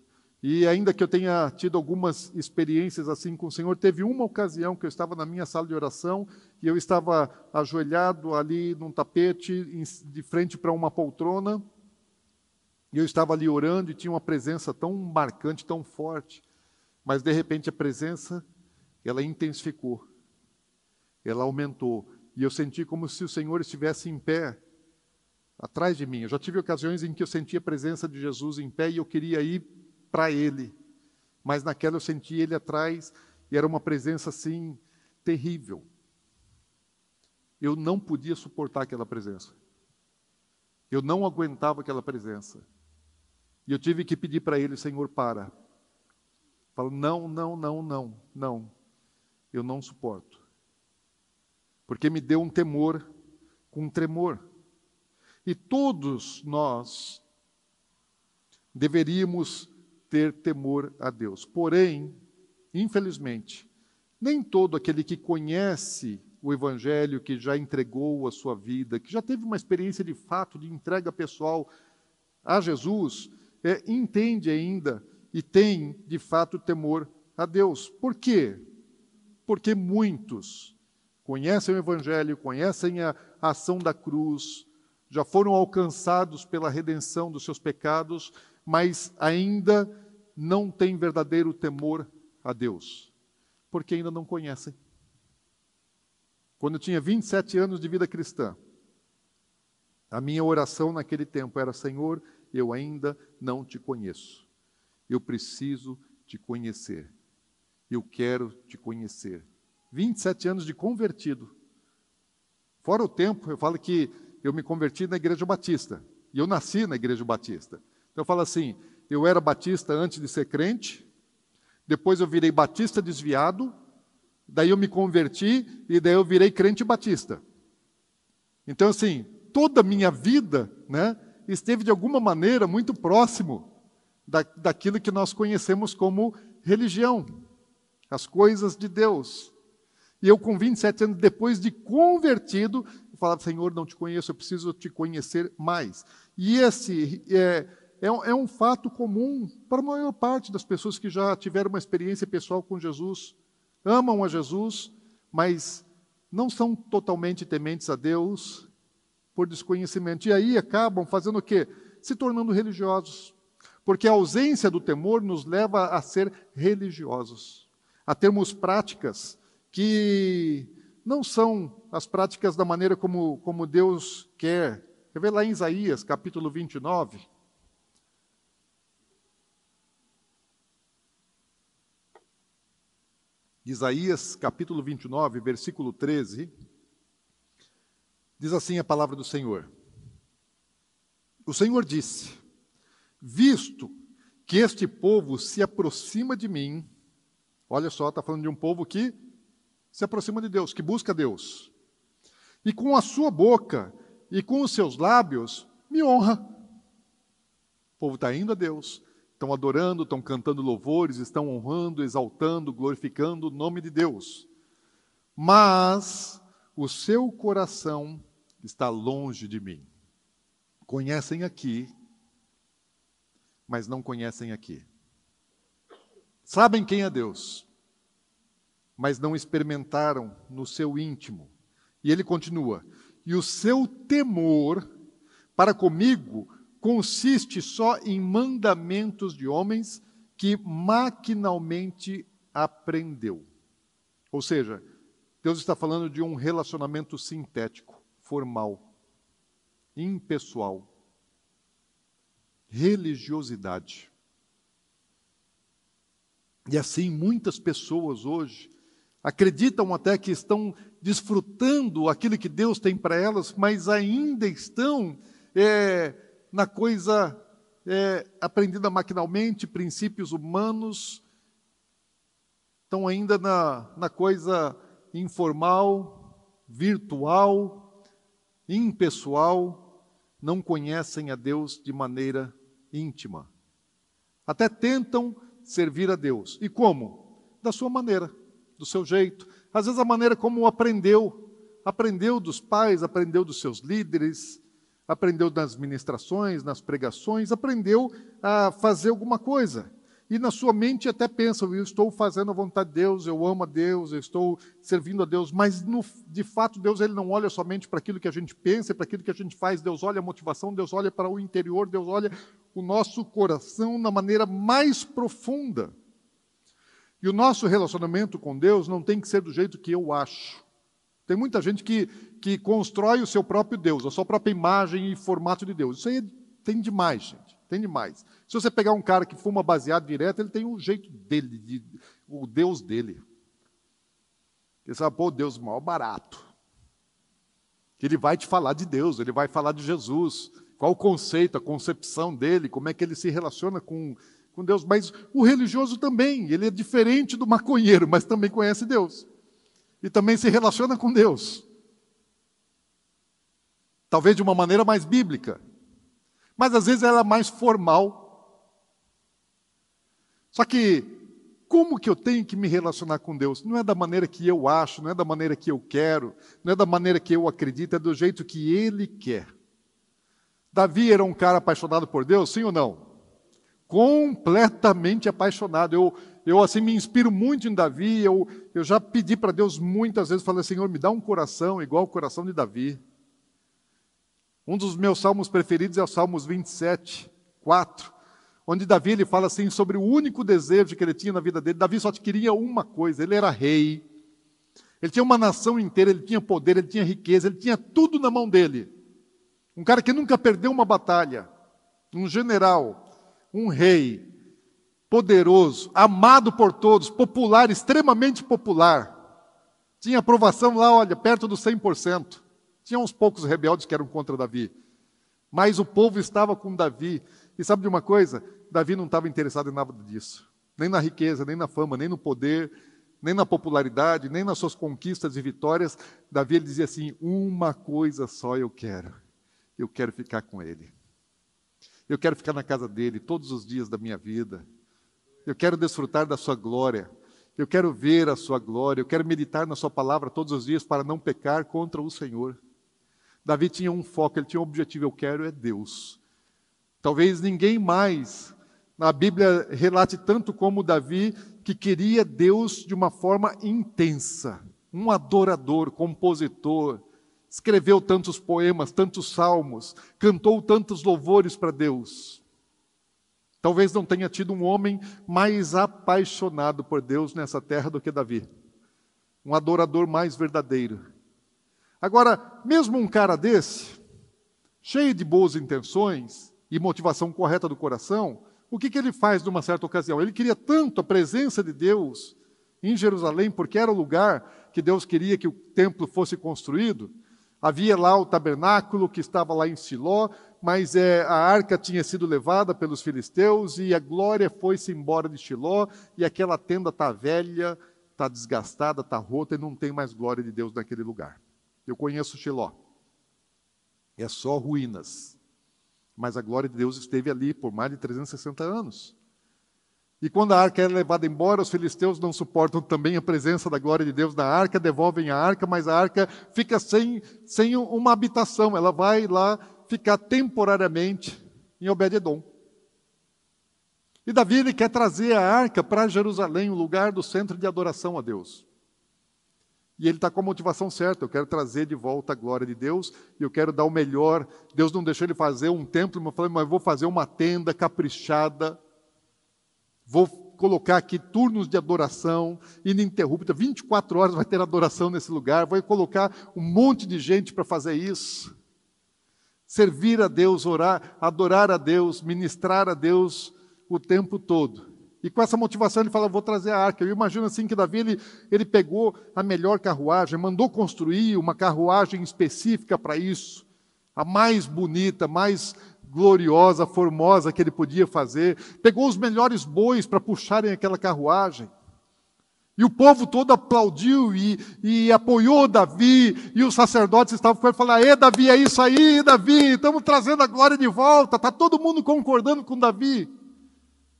E ainda que eu tenha tido algumas experiências assim com o Senhor, teve uma ocasião que eu estava na minha sala de oração e eu estava ajoelhado ali num tapete, de frente para uma poltrona, e eu estava ali orando e tinha uma presença tão marcante, tão forte, mas de repente a presença ela intensificou, ela aumentou, e eu senti como se o Senhor estivesse em pé atrás de mim. Eu já tive ocasiões em que eu senti a presença de Jesus em pé e eu queria ir para Ele, mas naquela eu senti Ele atrás e era uma presença assim terrível. Eu não podia suportar aquela presença. Eu não aguentava aquela presença. E eu tive que pedir para ele, Senhor, para. Falo, não, não, não, não, não eu não suporto. Porque me deu um temor com um tremor. E todos nós deveríamos ter temor a Deus. Porém, infelizmente, nem todo aquele que conhece o Evangelho, que já entregou a sua vida, que já teve uma experiência de fato de entrega pessoal a Jesus, é, entende ainda e tem de fato temor a Deus. Por quê? porque muitos conhecem o Evangelho, conhecem a ação da cruz, já foram alcançados pela redenção dos seus pecados, mas ainda não têm verdadeiro temor a Deus, porque ainda não conhecem. Quando eu tinha 27 anos de vida cristã, a minha oração naquele tempo era: Senhor, eu ainda não te conheço. Eu preciso te conhecer eu quero te conhecer. 27 anos de convertido. Fora o tempo, eu falo que eu me converti na Igreja Batista. E eu nasci na Igreja Batista. Então eu falo assim: eu era batista antes de ser crente, depois eu virei batista desviado, daí eu me converti e daí eu virei crente batista. Então, assim, toda a minha vida né, esteve de alguma maneira muito próximo da, daquilo que nós conhecemos como religião as coisas de Deus. E eu, com 27 anos, depois de convertido, eu falava: Senhor, não te conheço, eu preciso te conhecer mais. E esse é, é, é um fato comum para a maior parte das pessoas que já tiveram uma experiência pessoal com Jesus, amam a Jesus, mas não são totalmente tementes a Deus por desconhecimento. E aí acabam fazendo o quê? Se tornando religiosos. Porque a ausência do temor nos leva a ser religiosos a termos práticas que não são as práticas da maneira como, como Deus quer, Quer ver lá em Isaías, capítulo 29? Isaías, capítulo 29, versículo 13. Diz assim a palavra do Senhor: O Senhor disse: Visto que este povo se aproxima de mim, olha só, está falando de um povo que se aproxima de Deus, que busca Deus, e com a sua boca e com os seus lábios me honra. O povo está indo a Deus, estão adorando, estão cantando louvores, estão honrando, exaltando, glorificando o nome de Deus. Mas o seu coração está longe de mim. Conhecem aqui, mas não conhecem aqui. Sabem quem é Deus, mas não experimentaram no seu íntimo. E ele continua: e o seu temor para comigo consiste só em mandamentos de homens que maquinalmente aprendeu. Ou seja, Deus está falando de um relacionamento sintético, formal, impessoal, religiosidade. E assim muitas pessoas hoje acreditam até que estão desfrutando aquilo que Deus tem para elas, mas ainda estão é, na coisa é, aprendida maquinalmente, princípios humanos, estão ainda na, na coisa informal, virtual, impessoal, não conhecem a Deus de maneira íntima. Até tentam servir a Deus. E como? Da sua maneira do seu jeito, às vezes a maneira como aprendeu. Aprendeu dos pais, aprendeu dos seus líderes, aprendeu nas ministrações, nas pregações, aprendeu a fazer alguma coisa. E na sua mente até pensa, eu estou fazendo a vontade de Deus, eu amo a Deus, eu estou servindo a Deus, mas no, de fato Deus ele não olha somente para aquilo que a gente pensa, para aquilo que a gente faz, Deus olha a motivação, Deus olha para o interior, Deus olha o nosso coração na maneira mais profunda. E o nosso relacionamento com Deus não tem que ser do jeito que eu acho. Tem muita gente que, que constrói o seu próprio Deus, a sua própria imagem e formato de Deus. Isso aí tem demais, gente. Tem demais. Se você pegar um cara que fuma baseado direto, ele tem o um jeito dele, de, o Deus dele. Ele sabe, pô, Deus mal barato. Ele vai te falar de Deus, ele vai falar de Jesus. Qual o conceito, a concepção dele, como é que ele se relaciona com, com Deus, mas o religioso também, ele é diferente do maconheiro, mas também conhece Deus. E também se relaciona com Deus. Talvez de uma maneira mais bíblica, mas às vezes ela é mais formal. Só que, como que eu tenho que me relacionar com Deus? Não é da maneira que eu acho, não é da maneira que eu quero, não é da maneira que eu acredito, é do jeito que Ele quer. Davi era um cara apaixonado por Deus, sim ou não? completamente apaixonado. Eu, eu assim me inspiro muito em Davi. Eu, eu já pedi para Deus muitas vezes, falei, Senhor, me dá um coração igual o coração de Davi. Um dos meus salmos preferidos é o Salmos 27, 4, onde Davi ele fala assim sobre o único desejo que ele tinha na vida dele. Davi só queria uma coisa: ele era rei. Ele tinha uma nação inteira, ele tinha poder, ele tinha riqueza, ele tinha tudo na mão dele. Um cara que nunca perdeu uma batalha, um general, um rei poderoso, amado por todos, popular, extremamente popular. Tinha aprovação lá, olha, perto dos 100%. Tinha uns poucos rebeldes que eram contra Davi. Mas o povo estava com Davi. E sabe de uma coisa? Davi não estava interessado em nada disso. Nem na riqueza, nem na fama, nem no poder, nem na popularidade, nem nas suas conquistas e vitórias. Davi ele dizia assim: Uma coisa só eu quero. Eu quero ficar com ele. Eu quero ficar na casa dele todos os dias da minha vida. Eu quero desfrutar da sua glória. Eu quero ver a sua glória. Eu quero meditar na sua palavra todos os dias para não pecar contra o Senhor. Davi tinha um foco, ele tinha um objetivo: eu quero é Deus. Talvez ninguém mais na Bíblia relate tanto como Davi que queria Deus de uma forma intensa. Um adorador, compositor, escreveu tantos poemas, tantos salmos, cantou tantos louvores para Deus. Talvez não tenha tido um homem mais apaixonado por Deus nessa terra do que Davi. Um adorador mais verdadeiro. Agora, mesmo um cara desse, cheio de boas intenções e motivação correta do coração, o que, que ele faz numa certa ocasião? Ele queria tanto a presença de Deus em Jerusalém, porque era o lugar que Deus queria que o templo fosse construído. Havia lá o tabernáculo que estava lá em Siló, mas é, a arca tinha sido levada pelos filisteus e a glória foi-se embora de Siló e aquela tenda está velha, está desgastada, está rota e não tem mais glória de Deus naquele lugar. Eu conheço Siló. É só ruínas. Mas a glória de Deus esteve ali por mais de 360 anos. E quando a arca é levada embora, os filisteus não suportam também a presença da glória de Deus na arca, devolvem a arca, mas a arca fica sem, sem uma habitação, ela vai lá ficar temporariamente em Obed-Edom. E Davi ele quer trazer a arca para Jerusalém, o lugar do centro de adoração a Deus. E ele está com a motivação certa, eu quero trazer de volta a glória de Deus, e eu quero dar o melhor. Deus não deixou ele fazer um templo, mas falei, mas eu vou fazer uma tenda caprichada, vou colocar aqui turnos de adoração ininterrupta, 24 horas vai ter adoração nesse lugar, vou colocar um monte de gente para fazer isso. Servir a Deus, orar, adorar a Deus, ministrar a Deus o tempo todo. E com essa motivação ele fala: vou trazer a arca. Eu imagino assim que Davi ele, ele pegou a melhor carruagem, mandou construir uma carruagem específica para isso, a mais bonita, mais gloriosa, formosa que ele podia fazer. Pegou os melhores bois para puxarem aquela carruagem. E o povo todo aplaudiu e, e, apoiou Davi, e os sacerdotes estavam com ele falando: Davi, é isso aí, Davi, estamos trazendo a glória de volta. Está todo mundo concordando com Davi.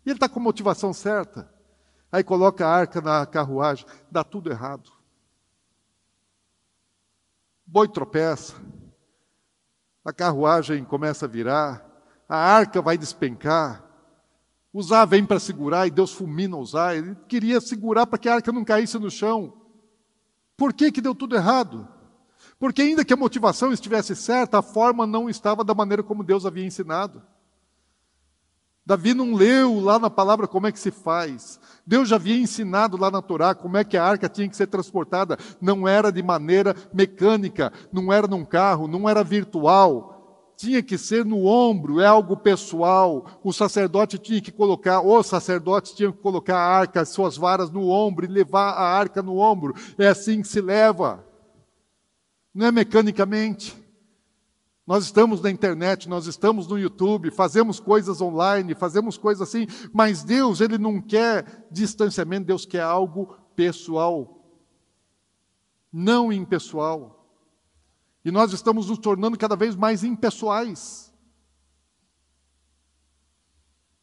E ele está com a motivação certa. Aí coloca a arca na carruagem, dá tudo errado. Boi tropeça, a carruagem começa a virar, a arca vai despencar. Usar vem para segurar e Deus fulmina usar. Ele queria segurar para que a arca não caísse no chão. Por que, que deu tudo errado? Porque, ainda que a motivação estivesse certa, a forma não estava da maneira como Deus havia ensinado. Davi não leu lá na palavra como é que se faz. Deus já havia ensinado lá na Torá como é que a arca tinha que ser transportada. Não era de maneira mecânica, não era num carro, não era virtual. Tinha que ser no ombro, é algo pessoal. O sacerdote tinha que colocar, os sacerdotes tinham que colocar a arca, as suas varas no ombro e levar a arca no ombro. É assim que se leva. Não é mecanicamente. Nós estamos na internet, nós estamos no YouTube, fazemos coisas online, fazemos coisas assim, mas Deus, Ele não quer distanciamento, Deus quer algo pessoal, não impessoal. E nós estamos nos tornando cada vez mais impessoais.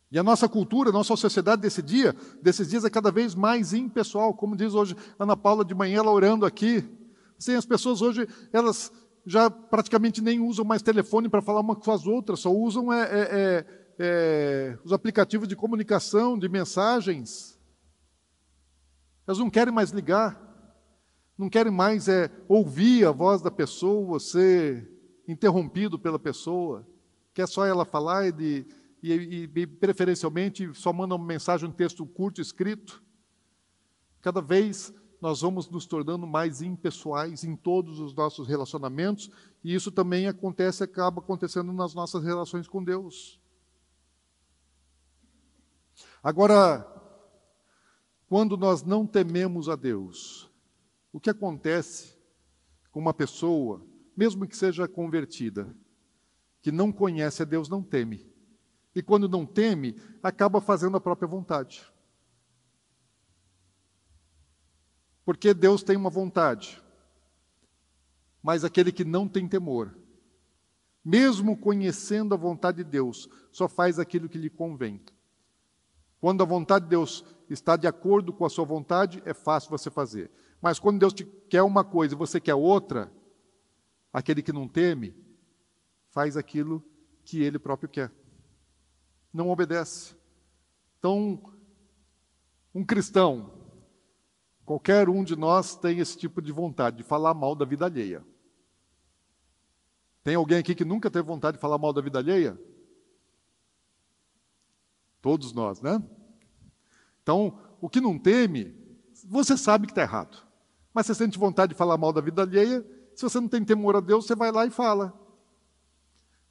E a nossa cultura, a nossa sociedade desse dia, desses dias é cada vez mais impessoal, como diz hoje Ana Paula de manhã, ela orando aqui. Sim, as pessoas hoje, elas já praticamente nem usam mais telefone para falar uma com as outras, só usam é, é, é, é, os aplicativos de comunicação, de mensagens. Elas não querem mais ligar, não querem mais é, ouvir a voz da pessoa, ser interrompido pela pessoa, quer só ela falar e, de, e, e preferencialmente só manda uma mensagem, um texto curto escrito. Cada vez nós vamos nos tornando mais impessoais em todos os nossos relacionamentos, e isso também acontece, acaba acontecendo nas nossas relações com Deus. Agora, quando nós não tememos a Deus, o que acontece com uma pessoa, mesmo que seja convertida, que não conhece a Deus, não teme. E quando não teme, acaba fazendo a própria vontade. Porque Deus tem uma vontade. Mas aquele que não tem temor, mesmo conhecendo a vontade de Deus, só faz aquilo que lhe convém. Quando a vontade de Deus está de acordo com a sua vontade, é fácil você fazer. Mas quando Deus te quer uma coisa e você quer outra, aquele que não teme, faz aquilo que ele próprio quer. Não obedece. Então, um cristão Qualquer um de nós tem esse tipo de vontade, de falar mal da vida alheia. Tem alguém aqui que nunca teve vontade de falar mal da vida alheia? Todos nós, né? Então, o que não teme, você sabe que está errado. Mas você sente vontade de falar mal da vida alheia, se você não tem temor a Deus, você vai lá e fala.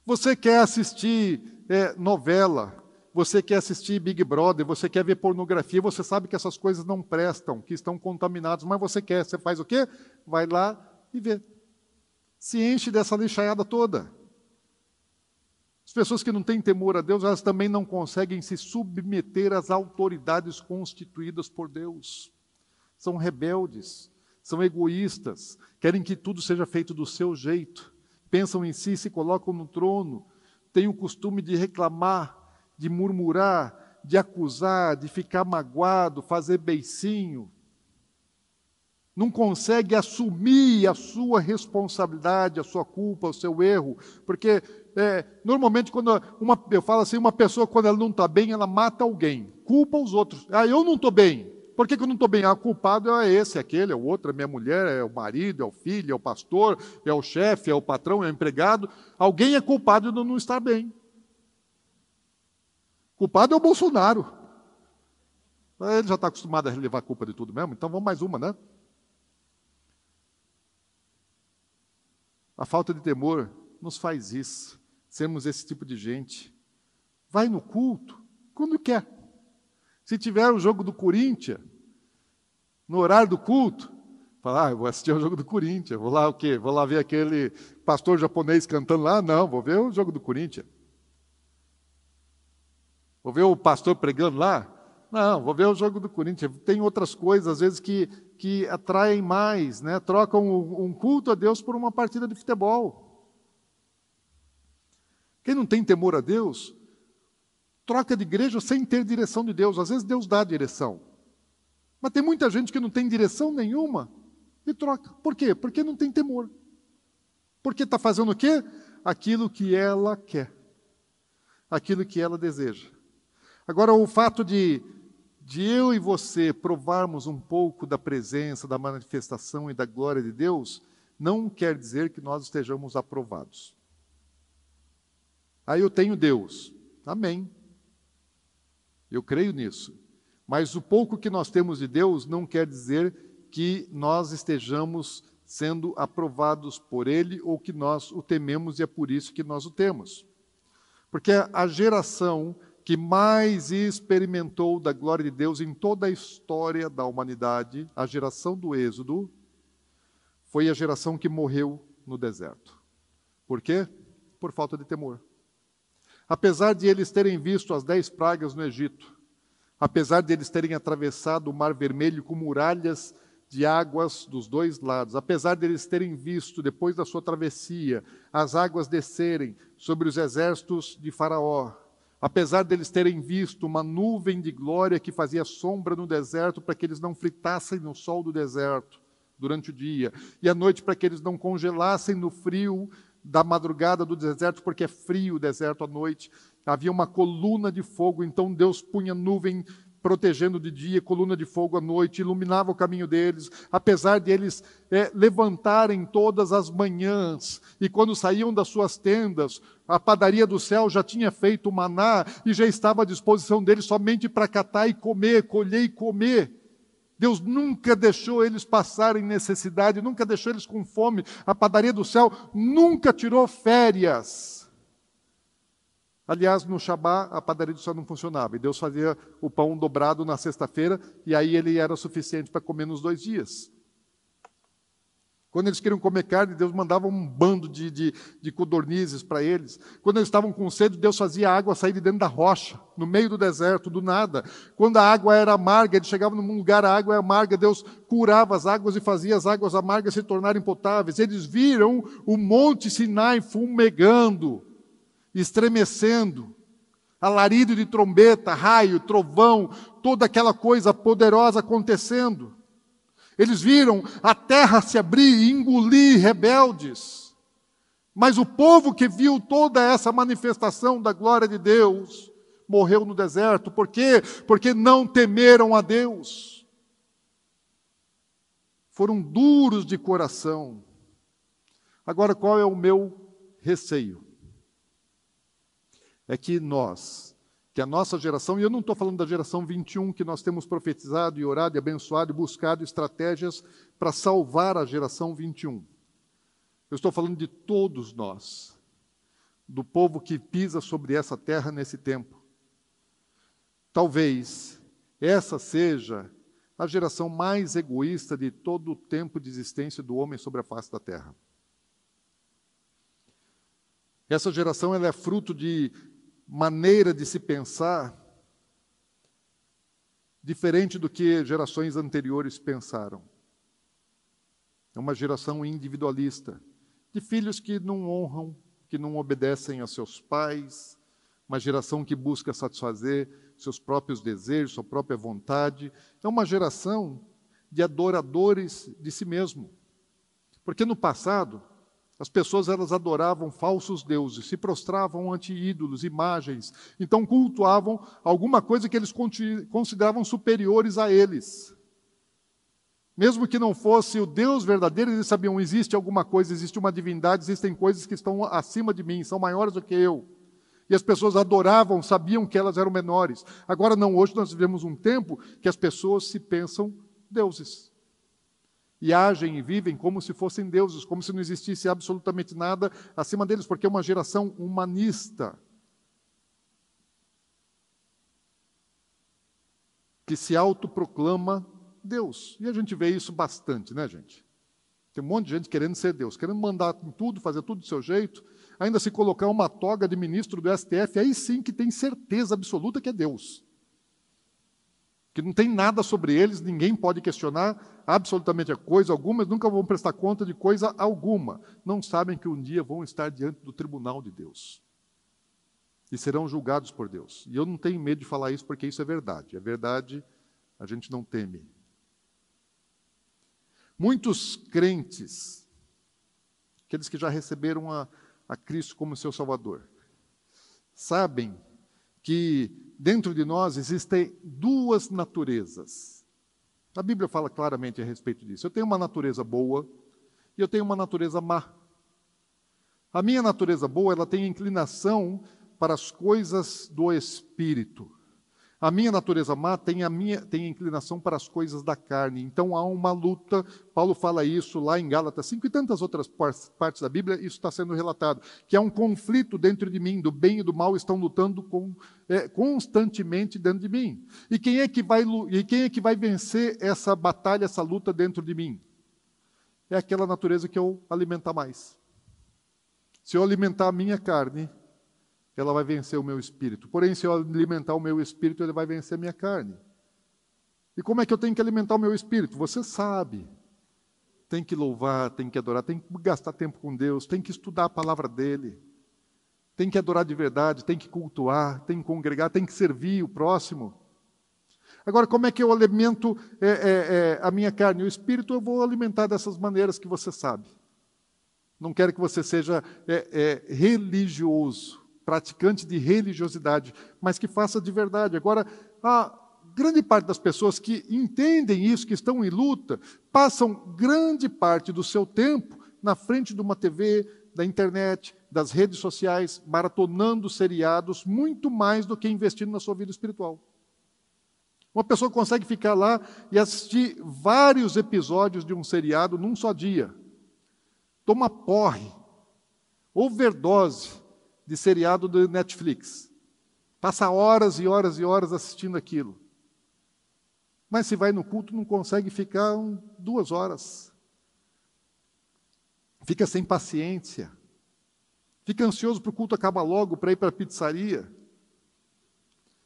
Você quer assistir é, novela, você quer assistir Big Brother, você quer ver pornografia, você sabe que essas coisas não prestam, que estão contaminadas, mas você quer, você faz o quê? Vai lá e vê. Se enche dessa lixaiada toda. As pessoas que não têm temor a Deus, elas também não conseguem se submeter às autoridades constituídas por Deus. São rebeldes, são egoístas, querem que tudo seja feito do seu jeito, pensam em si, se colocam no trono, têm o costume de reclamar, de murmurar, de acusar, de ficar magoado, fazer beicinho. Não consegue assumir a sua responsabilidade, a sua culpa, o seu erro, porque é, normalmente quando uma, eu falo assim, uma pessoa quando ela não está bem, ela mata alguém, culpa os outros. Ah, eu não estou bem. Por que, que eu não estou bem? Ah, o culpado é esse, é aquele, é o outro, é minha mulher, é o marido, é o filho, é o pastor, é o chefe, é o patrão, é o empregado. Alguém é culpado de não estar bem. Culpado é o Bolsonaro. Ele já está acostumado a levar a culpa de tudo mesmo, então vamos mais uma, né? A falta de temor nos faz isso, sermos esse tipo de gente. Vai no culto quando quer. Se tiver o jogo do Corinthians, no horário do culto, fala, ah, vou assistir o jogo do Corinthians, vou lá o quê? Vou lá ver aquele pastor japonês cantando lá? Não, vou ver o jogo do Corinthians. Vou ver o pastor pregando lá? Não, vou ver o jogo do Corinthians. Tem outras coisas, às vezes, que, que atraem mais, né? trocam um culto a Deus por uma partida de futebol. Quem não tem temor a Deus, troca de igreja sem ter direção de Deus. Às vezes Deus dá direção. Mas tem muita gente que não tem direção nenhuma e troca. Por quê? Porque não tem temor. Porque está fazendo o quê? Aquilo que ela quer. Aquilo que ela deseja. Agora, o fato de, de eu e você provarmos um pouco da presença, da manifestação e da glória de Deus, não quer dizer que nós estejamos aprovados. Aí eu tenho Deus. Amém. Eu creio nisso. Mas o pouco que nós temos de Deus não quer dizer que nós estejamos sendo aprovados por Ele ou que nós o tememos e é por isso que nós o temos. Porque a geração que mais experimentou da glória de Deus em toda a história da humanidade, a geração do Êxodo, foi a geração que morreu no deserto. Por quê? Por falta de temor. Apesar de eles terem visto as dez pragas no Egito, apesar de eles terem atravessado o Mar Vermelho com muralhas de águas dos dois lados, apesar de eles terem visto, depois da sua travessia, as águas descerem sobre os exércitos de Faraó, apesar deles terem visto uma nuvem de glória que fazia sombra no deserto para que eles não fritassem no sol do deserto durante o dia, e à noite para que eles não congelassem no frio da madrugada do deserto, porque é frio o deserto à noite. Havia uma coluna de fogo, então Deus punha nuvem protegendo de dia, coluna de fogo à noite, iluminava o caminho deles, apesar de eles é, levantarem todas as manhãs, e quando saíam das suas tendas, a padaria do céu já tinha feito maná e já estava à disposição deles somente para catar e comer, colher e comer. Deus nunca deixou eles passarem necessidade, nunca deixou eles com fome. A padaria do céu nunca tirou férias. Aliás, no Shabá, a padaria do céu não funcionava. E Deus fazia o pão dobrado na sexta-feira, e aí ele era suficiente para comer nos dois dias. Quando eles queriam comer carne, Deus mandava um bando de, de, de codornizes para eles. Quando eles estavam com sede, Deus fazia a água sair de dentro da rocha, no meio do deserto, do nada. Quando a água era amarga, eles chegavam num lugar, a água é amarga, Deus curava as águas e fazia as águas amargas se tornarem potáveis. Eles viram o monte Sinai fumegando estremecendo, alarido de trombeta, raio, trovão, toda aquela coisa poderosa acontecendo. Eles viram a terra se abrir e engolir rebeldes. Mas o povo que viu toda essa manifestação da glória de Deus morreu no deserto. Por quê? Porque não temeram a Deus. Foram duros de coração. Agora, qual é o meu receio? é que nós, que a nossa geração, e eu não estou falando da geração 21, que nós temos profetizado e orado e abençoado e buscado estratégias para salvar a geração 21. Eu estou falando de todos nós. do povo que pisa sobre essa terra nesse tempo. Talvez essa seja a geração mais egoísta de todo o tempo de existência do homem sobre a face da terra. Essa geração ela é fruto de maneira de se pensar diferente do que gerações anteriores pensaram. É uma geração individualista, de filhos que não honram, que não obedecem a seus pais, uma geração que busca satisfazer seus próprios desejos, sua própria vontade. É uma geração de adoradores de si mesmo. Porque no passado, as pessoas elas adoravam falsos deuses, se prostravam ante ídolos, imagens, então cultuavam alguma coisa que eles consideravam superiores a eles. Mesmo que não fosse o Deus verdadeiro, eles sabiam: existe alguma coisa, existe uma divindade, existem coisas que estão acima de mim, são maiores do que eu. E as pessoas adoravam, sabiam que elas eram menores. Agora não, hoje nós vivemos um tempo que as pessoas se pensam deuses. E agem e vivem como se fossem deuses, como se não existisse absolutamente nada acima deles, porque é uma geração humanista. Que se autoproclama Deus. E a gente vê isso bastante, né, gente? Tem um monte de gente querendo ser Deus, querendo mandar tudo, fazer tudo do seu jeito, ainda se colocar uma toga de ministro do STF, aí sim que tem certeza absoluta que é Deus. Que não tem nada sobre eles, ninguém pode questionar absolutamente coisa alguma, nunca vão prestar conta de coisa alguma. Não sabem que um dia vão estar diante do tribunal de Deus. E serão julgados por Deus. E eu não tenho medo de falar isso porque isso é verdade. É verdade, a gente não teme. Muitos crentes, aqueles que já receberam a, a Cristo como seu Salvador, sabem que dentro de nós existem duas naturezas. A Bíblia fala claramente a respeito disso. Eu tenho uma natureza boa e eu tenho uma natureza má. A minha natureza boa, ela tem inclinação para as coisas do espírito. A minha natureza má tem a minha tem a inclinação para as coisas da carne. Então há uma luta. Paulo fala isso lá em Gálatas 5 e tantas outras partes da Bíblia, isso está sendo relatado, que há um conflito dentro de mim, do bem e do mal estão lutando com, é, constantemente dentro de mim. E quem é que vai e quem é que vai vencer essa batalha, essa luta dentro de mim? É aquela natureza que eu alimentar mais. Se eu alimentar a minha carne, ela vai vencer o meu espírito. Porém, se eu alimentar o meu espírito, ele vai vencer a minha carne. E como é que eu tenho que alimentar o meu espírito? Você sabe. Tem que louvar, tem que adorar, tem que gastar tempo com Deus, tem que estudar a palavra dele, tem que adorar de verdade, tem que cultuar, tem que congregar, tem que servir o próximo. Agora, como é que eu alimento é, é, é, a minha carne? O espírito eu vou alimentar dessas maneiras que você sabe. Não quero que você seja é, é, religioso praticante de religiosidade, mas que faça de verdade. Agora, a grande parte das pessoas que entendem isso, que estão em luta, passam grande parte do seu tempo na frente de uma TV, da internet, das redes sociais, maratonando seriados, muito mais do que investindo na sua vida espiritual. Uma pessoa consegue ficar lá e assistir vários episódios de um seriado num só dia. Toma porre, overdose, de seriado do Netflix. Passa horas e horas e horas assistindo aquilo. Mas se vai no culto, não consegue ficar duas horas. Fica sem paciência. Fica ansioso para o culto acabar logo, para ir para a pizzaria.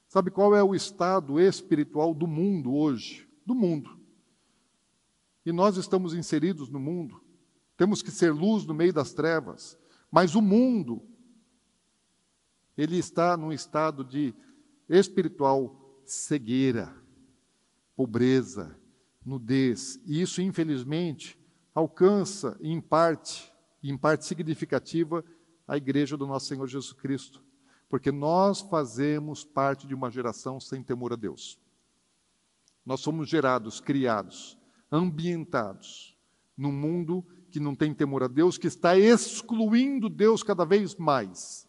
Sabe qual é o estado espiritual do mundo hoje? Do mundo. E nós estamos inseridos no mundo. Temos que ser luz no meio das trevas. Mas o mundo ele está num estado de espiritual cegueira, pobreza, nudez. E isso, infelizmente, alcança, em parte, em parte significativa, a igreja do nosso Senhor Jesus Cristo. Porque nós fazemos parte de uma geração sem temor a Deus. Nós somos gerados, criados, ambientados num mundo que não tem temor a Deus, que está excluindo Deus cada vez mais.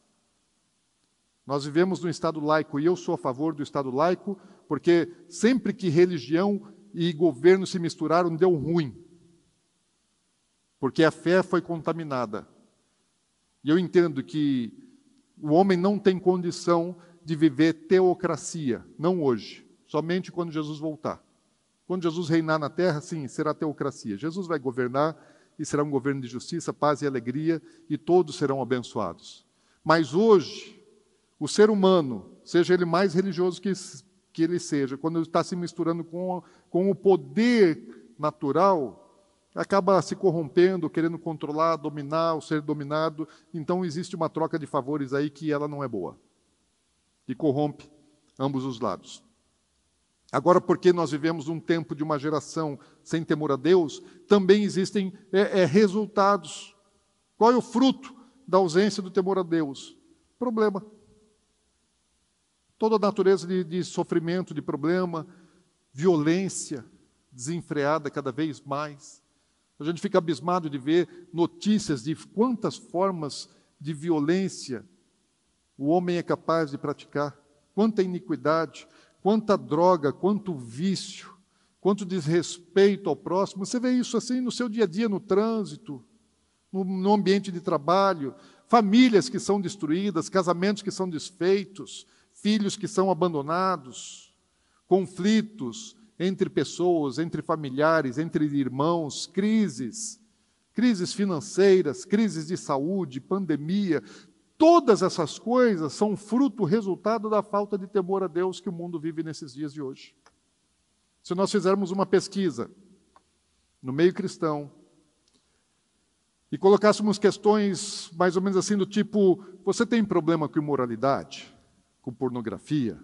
Nós vivemos num Estado laico e eu sou a favor do Estado laico, porque sempre que religião e governo se misturaram, deu ruim. Porque a fé foi contaminada. E eu entendo que o homem não tem condição de viver teocracia, não hoje, somente quando Jesus voltar. Quando Jesus reinar na terra, sim, será teocracia. Jesus vai governar e será um governo de justiça, paz e alegria, e todos serão abençoados. Mas hoje, o ser humano, seja ele mais religioso que, que ele seja, quando ele está se misturando com, com o poder natural, acaba se corrompendo, querendo controlar, dominar, o ser dominado. Então existe uma troca de favores aí que ela não é boa. E corrompe ambos os lados. Agora, porque nós vivemos um tempo de uma geração sem temor a Deus, também existem é, é, resultados. Qual é o fruto da ausência do temor a Deus? Problema. Toda a natureza de, de sofrimento, de problema, violência desenfreada cada vez mais. A gente fica abismado de ver notícias de quantas formas de violência o homem é capaz de praticar, quanta iniquidade, quanta droga, quanto vício, quanto desrespeito ao próximo. Você vê isso assim no seu dia a dia, no trânsito, no, no ambiente de trabalho, famílias que são destruídas, casamentos que são desfeitos, filhos que são abandonados, conflitos, entre pessoas, entre familiares, entre irmãos, crises, crises financeiras, crises de saúde, pandemia, todas essas coisas são fruto, resultado da falta de temor a Deus que o mundo vive nesses dias de hoje. Se nós fizermos uma pesquisa no meio cristão e colocássemos questões mais ou menos assim do tipo: você tem problema com imoralidade, com pornografia?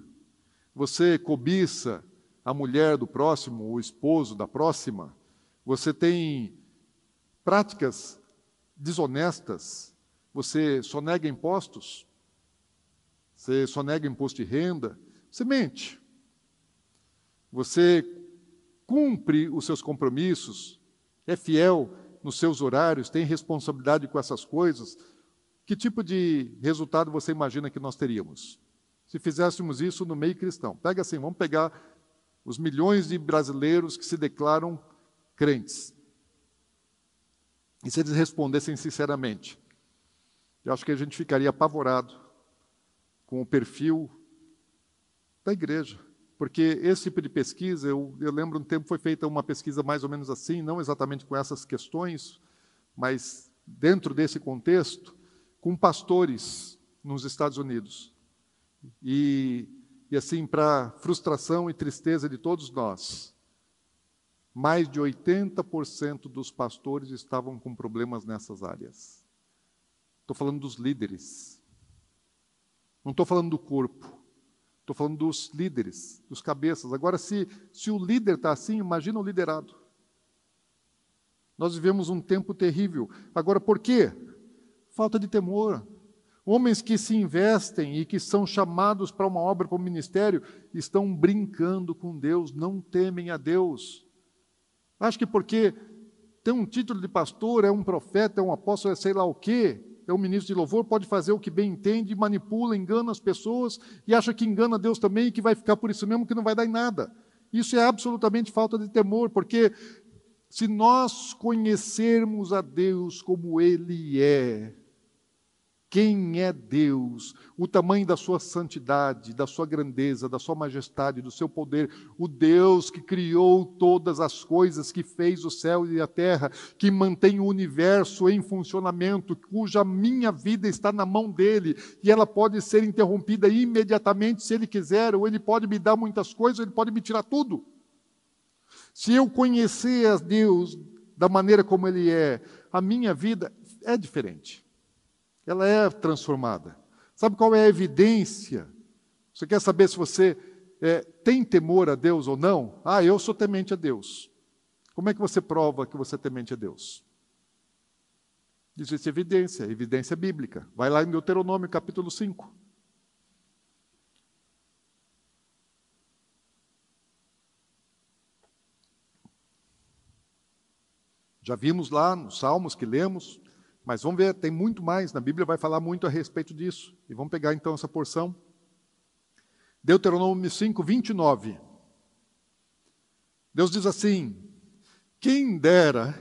Você cobiça a mulher do próximo, o esposo da próxima, você tem práticas desonestas, você sonega impostos, você sonega imposto de renda, você mente. Você cumpre os seus compromissos, é fiel nos seus horários, tem responsabilidade com essas coisas. Que tipo de resultado você imagina que nós teríamos? Se fizéssemos isso no meio cristão. Pega assim, vamos pegar os milhões de brasileiros que se declaram crentes. E se eles respondessem sinceramente, eu acho que a gente ficaria apavorado com o perfil da igreja. Porque esse tipo de pesquisa, eu, eu lembro um tempo foi feita uma pesquisa mais ou menos assim, não exatamente com essas questões, mas dentro desse contexto, com pastores nos Estados Unidos. E e assim, para frustração e tristeza de todos nós, mais de 80% dos pastores estavam com problemas nessas áreas. Estou falando dos líderes. Não estou falando do corpo. Estou falando dos líderes, dos cabeças. Agora, se, se o líder está assim, imagina o liderado. Nós vivemos um tempo terrível. Agora, por quê? Falta de temor. Homens que se investem e que são chamados para uma obra, para um ministério, estão brincando com Deus, não temem a Deus. Acho que porque tem um título de pastor, é um profeta, é um apóstolo, é sei lá o quê, é um ministro de louvor, pode fazer o que bem entende, manipula, engana as pessoas e acha que engana Deus também e que vai ficar por isso mesmo, que não vai dar em nada. Isso é absolutamente falta de temor, porque se nós conhecermos a Deus como Ele é, quem é Deus, o tamanho da sua santidade, da sua grandeza, da sua majestade, do seu poder, o Deus que criou todas as coisas, que fez o céu e a terra, que mantém o universo em funcionamento, cuja minha vida está na mão dele e ela pode ser interrompida imediatamente se ele quiser, ou ele pode me dar muitas coisas, ou ele pode me tirar tudo. Se eu conhecer a Deus da maneira como ele é, a minha vida é diferente ela é transformada. Sabe qual é a evidência? Você quer saber se você é, tem temor a Deus ou não? Ah, eu sou temente a Deus. Como é que você prova que você é temente a Deus? Existe evidência, evidência bíblica. Vai lá em Deuteronômio capítulo 5. Já vimos lá nos Salmos que lemos, mas vamos ver, tem muito mais, na Bíblia vai falar muito a respeito disso. E vamos pegar então essa porção. Deuteronômio 5, 29. Deus diz assim: Quem dera,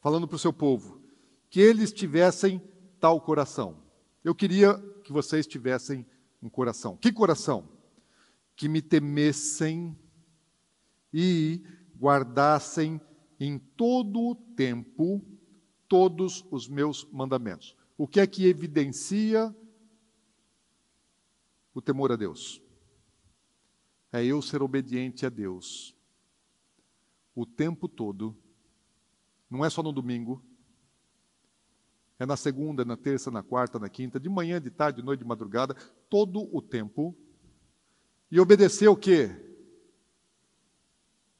falando para o seu povo, que eles tivessem tal coração. Eu queria que vocês tivessem um coração. Que coração? Que me temessem e guardassem em todo o tempo todos os meus mandamentos. O que é que evidencia o temor a Deus? É eu ser obediente a Deus o tempo todo, não é só no domingo, é na segunda, na terça, na quarta, na quinta, de manhã, de tarde, de noite, de madrugada, todo o tempo. E obedecer o quê?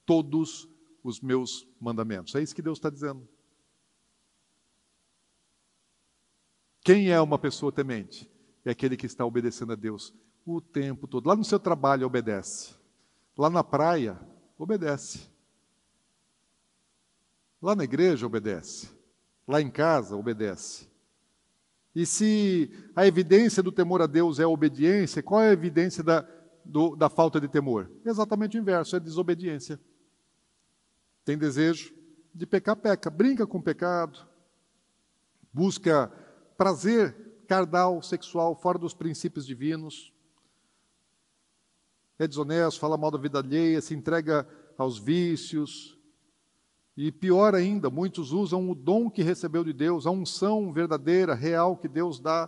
Todos os meus mandamentos. É isso que Deus está dizendo. Quem é uma pessoa temente? É aquele que está obedecendo a Deus o tempo todo. Lá no seu trabalho, obedece. Lá na praia, obedece. Lá na igreja, obedece. Lá em casa, obedece. E se a evidência do temor a Deus é a obediência, qual é a evidência da, do, da falta de temor? Exatamente o inverso, é desobediência. Tem desejo de pecar, peca. Brinca com o pecado. Busca prazer carnal, sexual, fora dos princípios divinos. É desonesto, fala mal da vida alheia, se entrega aos vícios, e pior ainda, muitos usam o dom que recebeu de Deus, a unção verdadeira, real que Deus dá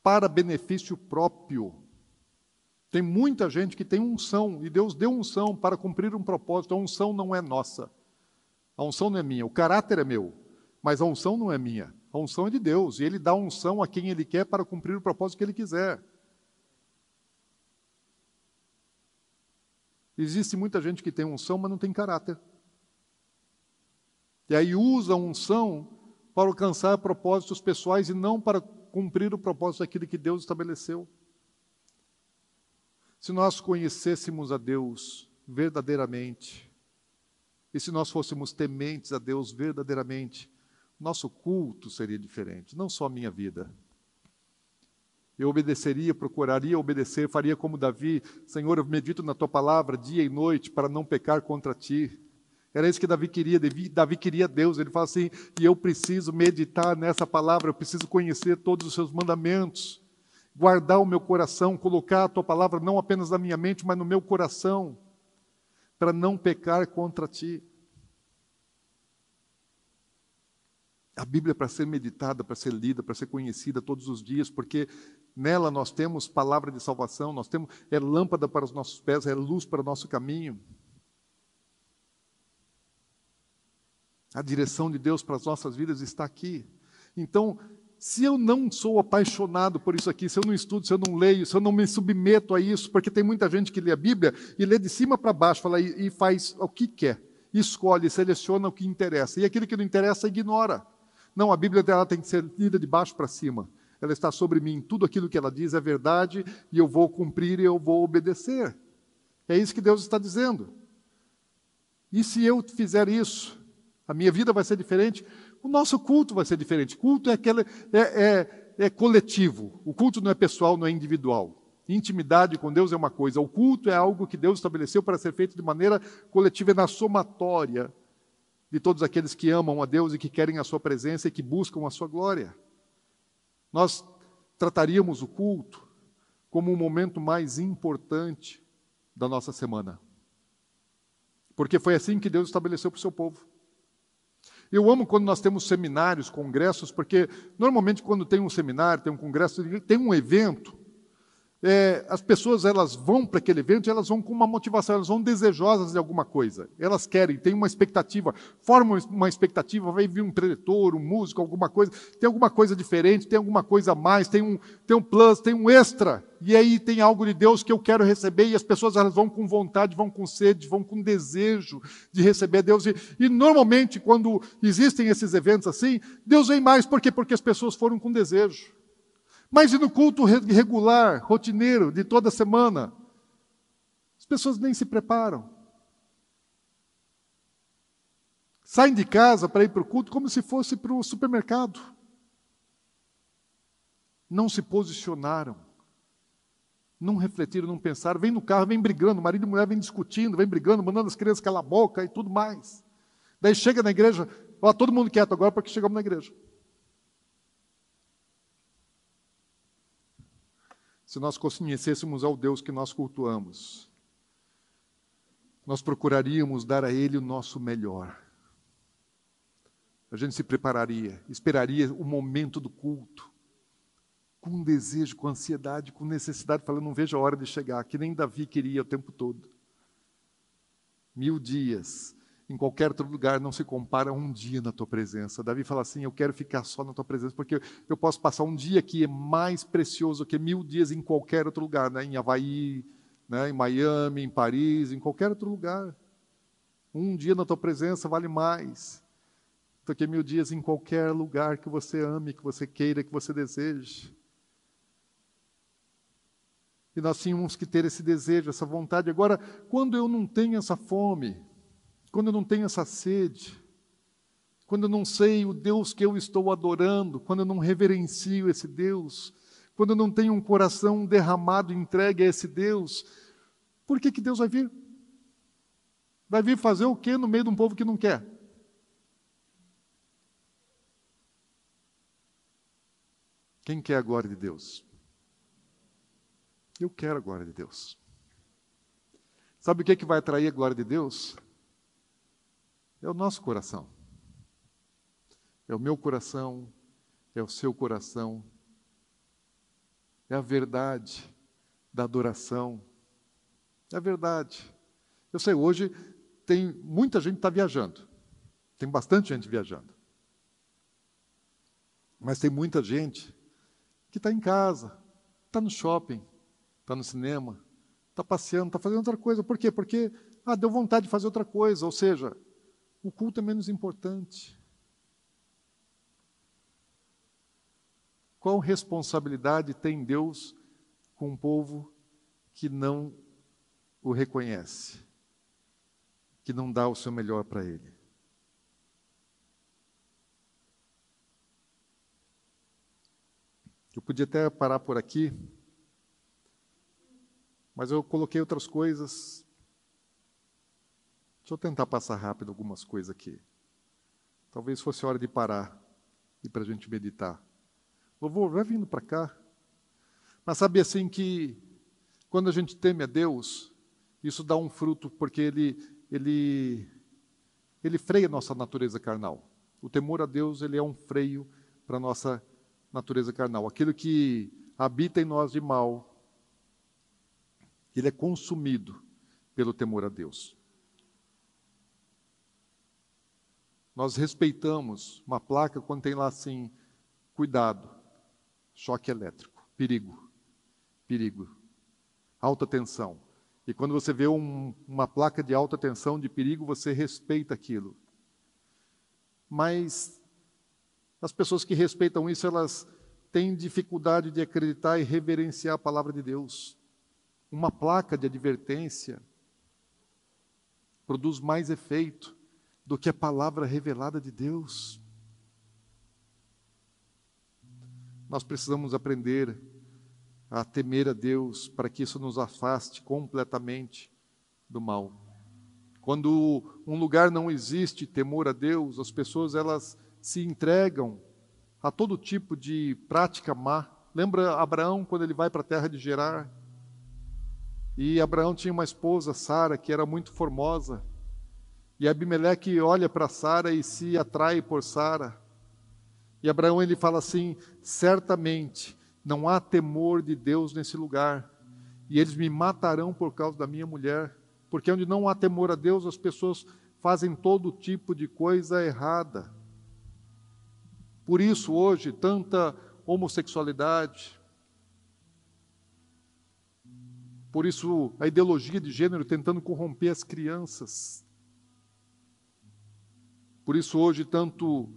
para benefício próprio. Tem muita gente que tem unção, e Deus deu unção para cumprir um propósito. A unção não é nossa. A unção não é minha, o caráter é meu, mas a unção não é minha. A unção é de Deus, e Ele dá unção a quem Ele quer para cumprir o propósito que Ele quiser. Existe muita gente que tem unção, mas não tem caráter. E aí usa a unção para alcançar propósitos pessoais e não para cumprir o propósito daquilo que Deus estabeleceu. Se nós conhecêssemos a Deus verdadeiramente, e se nós fôssemos tementes a Deus verdadeiramente, nosso culto seria diferente, não só a minha vida. Eu obedeceria, procuraria obedecer, faria como Davi, Senhor, eu medito na tua palavra dia e noite para não pecar contra ti. Era isso que Davi queria. Davi, Davi queria Deus. Ele fala assim: e eu preciso meditar nessa palavra, eu preciso conhecer todos os seus mandamentos, guardar o meu coração, colocar a tua palavra não apenas na minha mente, mas no meu coração, para não pecar contra ti. A Bíblia é para ser meditada, para ser lida, para ser conhecida todos os dias, porque nela nós temos palavra de salvação, nós temos é lâmpada para os nossos pés, é luz para o nosso caminho. A direção de Deus para as nossas vidas está aqui. Então, se eu não sou apaixonado por isso aqui, se eu não estudo, se eu não leio, se eu não me submeto a isso, porque tem muita gente que lê a Bíblia e lê de cima para baixo, fala e, faz o que quer, escolhe, seleciona o que interessa, e aquilo que não interessa ignora. Não, a Bíblia dela tem que ser lida de baixo para cima. Ela está sobre mim, tudo aquilo que ela diz é verdade e eu vou cumprir e eu vou obedecer. É isso que Deus está dizendo. E se eu fizer isso, a minha vida vai ser diferente, o nosso culto vai ser diferente. Culto é, aquele, é, é, é coletivo, o culto não é pessoal, não é individual. Intimidade com Deus é uma coisa, o culto é algo que Deus estabeleceu para ser feito de maneira coletiva, é na somatória de todos aqueles que amam a Deus e que querem a Sua presença e que buscam a Sua glória. Nós trataríamos o culto como o momento mais importante da nossa semana. Porque foi assim que Deus estabeleceu para o seu povo. Eu amo quando nós temos seminários, congressos, porque normalmente quando tem um seminário, tem um congresso, tem um evento, é, as pessoas elas vão para aquele evento e elas vão com uma motivação, elas vão desejosas de alguma coisa. Elas querem, têm uma expectativa, formam uma expectativa, vai vir um preletor, um músico, alguma coisa, tem alguma coisa diferente, tem alguma coisa a mais, tem um, tem um plus, tem um extra. E aí tem algo de Deus que eu quero receber e as pessoas elas vão com vontade, vão com sede, vão com desejo de receber Deus. E, e normalmente quando existem esses eventos assim, Deus vem mais, por quê? Porque as pessoas foram com desejo. Mas e no culto regular, rotineiro, de toda semana? As pessoas nem se preparam. Saem de casa para ir para o culto como se fosse para o supermercado. Não se posicionaram. Não refletiram, não pensaram. Vem no carro, vem brigando, marido e mulher vem discutindo, vem brigando, mandando as crianças calar a boca e tudo mais. Daí chega na igreja, ó, todo mundo quieto agora porque chegamos na igreja. Se nós conhecêssemos ao Deus que nós cultuamos, nós procuraríamos dar a Ele o nosso melhor. A gente se prepararia, esperaria o momento do culto, com desejo, com ansiedade, com necessidade, falando, não vejo a hora de chegar, que nem Davi queria o tempo todo. Mil dias em qualquer outro lugar não se compara a um dia na tua presença. Davi fala assim: Eu quero ficar só na tua presença, porque eu posso passar um dia que é mais precioso que mil dias em qualquer outro lugar, né? em Havaí, né? em Miami, em Paris, em qualquer outro lugar. Um dia na tua presença vale mais do que mil dias em qualquer lugar que você ame, que você queira, que você deseje. E nós tínhamos que ter esse desejo, essa vontade. Agora, quando eu não tenho essa fome, quando eu não tenho essa sede, quando eu não sei o Deus que eu estou adorando, quando eu não reverencio esse Deus, quando eu não tenho um coração derramado, entregue a esse Deus, por que, que Deus vai vir? Vai vir fazer o quê no meio de um povo que não quer? Quem quer a glória de Deus? Eu quero a glória de Deus. Sabe o que, que vai atrair a glória de Deus? É o nosso coração. É o meu coração, é o seu coração. É a verdade da adoração. É a verdade. Eu sei, hoje tem muita gente está viajando. Tem bastante gente viajando. Mas tem muita gente que está em casa, está no shopping, está no cinema, está passeando, está fazendo outra coisa. Por quê? Porque ah, deu vontade de fazer outra coisa. Ou seja, o culto é menos importante. Qual responsabilidade tem Deus com um povo que não o reconhece, que não dá o seu melhor para Ele? Eu podia até parar por aqui, mas eu coloquei outras coisas Deixa eu tentar passar rápido algumas coisas aqui. Talvez fosse hora de parar e para a gente meditar. Louvor, vai vindo para cá. Mas sabe assim que quando a gente teme a Deus, isso dá um fruto porque ele ele ele freia nossa natureza carnal. O temor a Deus, ele é um freio para a nossa natureza carnal. Aquilo que habita em nós de mal, ele é consumido pelo temor a Deus. Nós respeitamos uma placa quando tem lá assim: cuidado, choque elétrico, perigo, perigo, alta tensão. E quando você vê um, uma placa de alta tensão, de perigo, você respeita aquilo. Mas as pessoas que respeitam isso, elas têm dificuldade de acreditar e reverenciar a palavra de Deus. Uma placa de advertência produz mais efeito do que a palavra revelada de Deus. Nós precisamos aprender a temer a Deus para que isso nos afaste completamente do mal. Quando um lugar não existe temor a Deus, as pessoas elas se entregam a todo tipo de prática má. Lembra Abraão quando ele vai para a terra de Gerar? E Abraão tinha uma esposa, Sara, que era muito formosa. E Abimeleque olha para Sara e se atrai por Sara. E Abraão ele fala assim: certamente não há temor de Deus nesse lugar, e eles me matarão por causa da minha mulher, porque onde não há temor a Deus, as pessoas fazem todo tipo de coisa errada. Por isso, hoje, tanta homossexualidade, por isso, a ideologia de gênero tentando corromper as crianças. Por isso, hoje, tanto,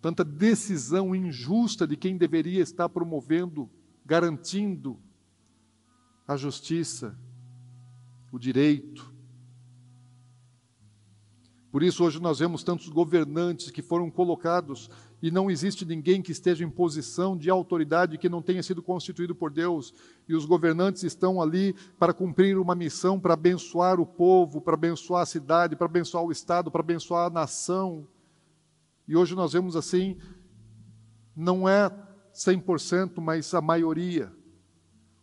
tanta decisão injusta de quem deveria estar promovendo, garantindo a justiça, o direito. Por isso, hoje, nós vemos tantos governantes que foram colocados e não existe ninguém que esteja em posição de autoridade que não tenha sido constituído por Deus. E os governantes estão ali para cumprir uma missão, para abençoar o povo, para abençoar a cidade, para abençoar o Estado, para abençoar a nação. E hoje nós vemos assim, não é 100%, mas a maioria.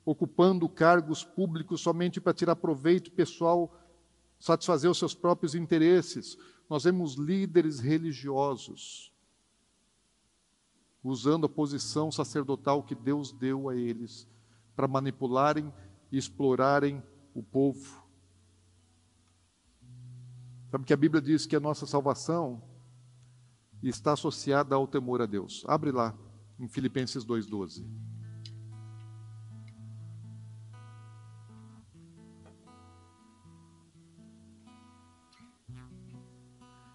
ocupando cargos públicos somente para tirar proveito pessoal, satisfazer os seus próprios interesses. Nós vemos líderes religiosos usando a posição sacerdotal que Deus deu a eles para manipularem e explorarem o povo. Sabe que a Bíblia diz que a nossa salvação está associada ao temor a Deus. Abre lá em Filipenses 2,12.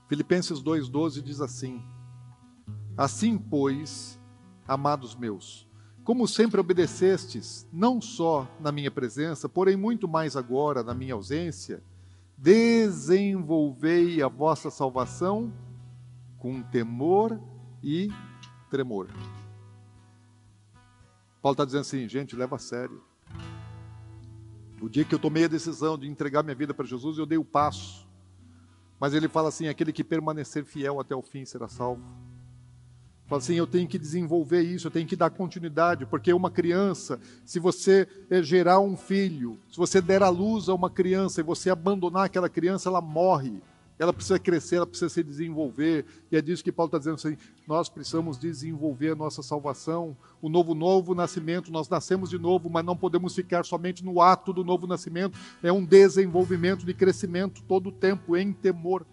Filipenses 2,12 diz assim: Assim, pois, amados meus, como sempre obedecestes, não só na minha presença, porém muito mais agora na minha ausência, desenvolvei a vossa salvação com temor e tremor. Paulo está dizendo assim, gente, leva a sério. O dia que eu tomei a decisão de entregar minha vida para Jesus, eu dei o passo. Mas ele fala assim: aquele que permanecer fiel até o fim será salvo. Fala assim, eu tenho que desenvolver isso, eu tenho que dar continuidade, porque uma criança, se você eh, gerar um filho, se você der a luz a uma criança e você abandonar aquela criança, ela morre. Ela precisa crescer, ela precisa se desenvolver. E é disso que Paulo está dizendo assim: nós precisamos desenvolver a nossa salvação, o novo novo nascimento. Nós nascemos de novo, mas não podemos ficar somente no ato do novo nascimento. É um desenvolvimento de crescimento todo o tempo, em temor.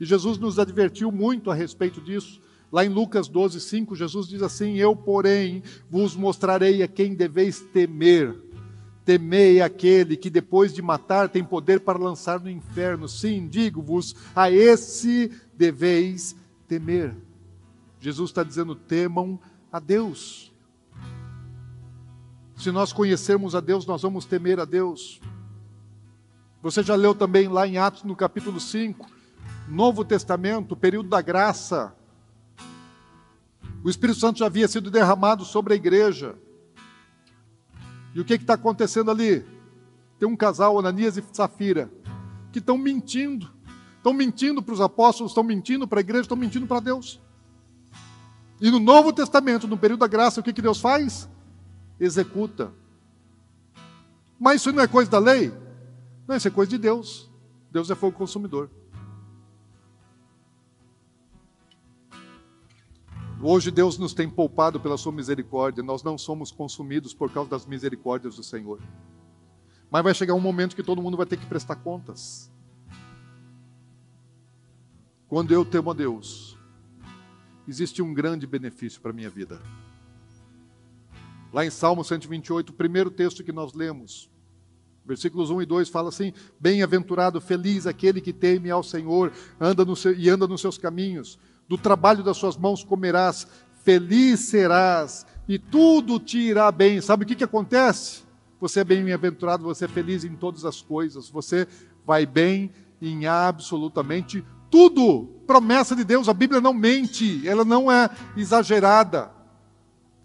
E Jesus nos advertiu muito a respeito disso. Lá em Lucas 12, 5, Jesus diz assim: Eu, porém, vos mostrarei a quem deveis temer. Temei aquele que depois de matar tem poder para lançar no inferno. Sim, digo-vos, a esse deveis temer. Jesus está dizendo: temam a Deus. Se nós conhecermos a Deus, nós vamos temer a Deus. Você já leu também lá em Atos, no capítulo 5, Novo Testamento, período da graça. O Espírito Santo já havia sido derramado sobre a igreja. E o que está acontecendo ali? Tem um casal, Ananias e Safira, que estão mentindo. Estão mentindo para os apóstolos, estão mentindo para a igreja, estão mentindo para Deus. E no Novo Testamento, no período da graça, o que, que Deus faz? Executa. Mas isso não é coisa da lei? Não, isso é coisa de Deus. Deus é fogo consumidor. Hoje Deus nos tem poupado pela sua misericórdia, nós não somos consumidos por causa das misericórdias do Senhor. Mas vai chegar um momento que todo mundo vai ter que prestar contas. Quando eu temo a Deus, existe um grande benefício para a minha vida. Lá em Salmo 128, o primeiro texto que nós lemos, versículos 1 e 2 fala assim: Bem-aventurado, feliz aquele que teme ao Senhor anda no seu, e anda nos seus caminhos do trabalho das suas mãos comerás, feliz serás, e tudo te irá bem. Sabe o que, que acontece? Você é bem-aventurado, você é feliz em todas as coisas, você vai bem em absolutamente tudo. Promessa de Deus, a Bíblia não mente, ela não é exagerada.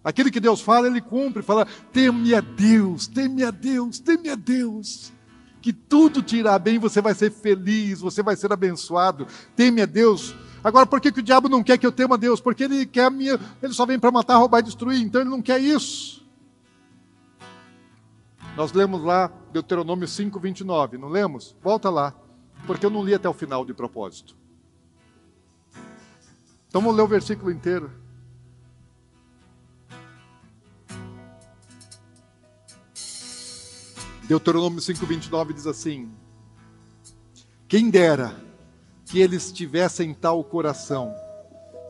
Aquilo que Deus fala, Ele cumpre, fala: teme a Deus, teme a Deus, teme a Deus. Que tudo te irá bem, você vai ser feliz, você vai ser abençoado. Teme a Deus, Agora, por que, que o diabo não quer que eu tema Deus? Porque ele quer minha, ele só vem para matar, roubar e destruir, então ele não quer isso. Nós lemos lá Deuteronômio 5, 29, não lemos? Volta lá, porque eu não li até o final de propósito. Então vamos ler o versículo inteiro. Deuteronômio 5, 29 diz assim: Quem dera que eles tivessem tal coração,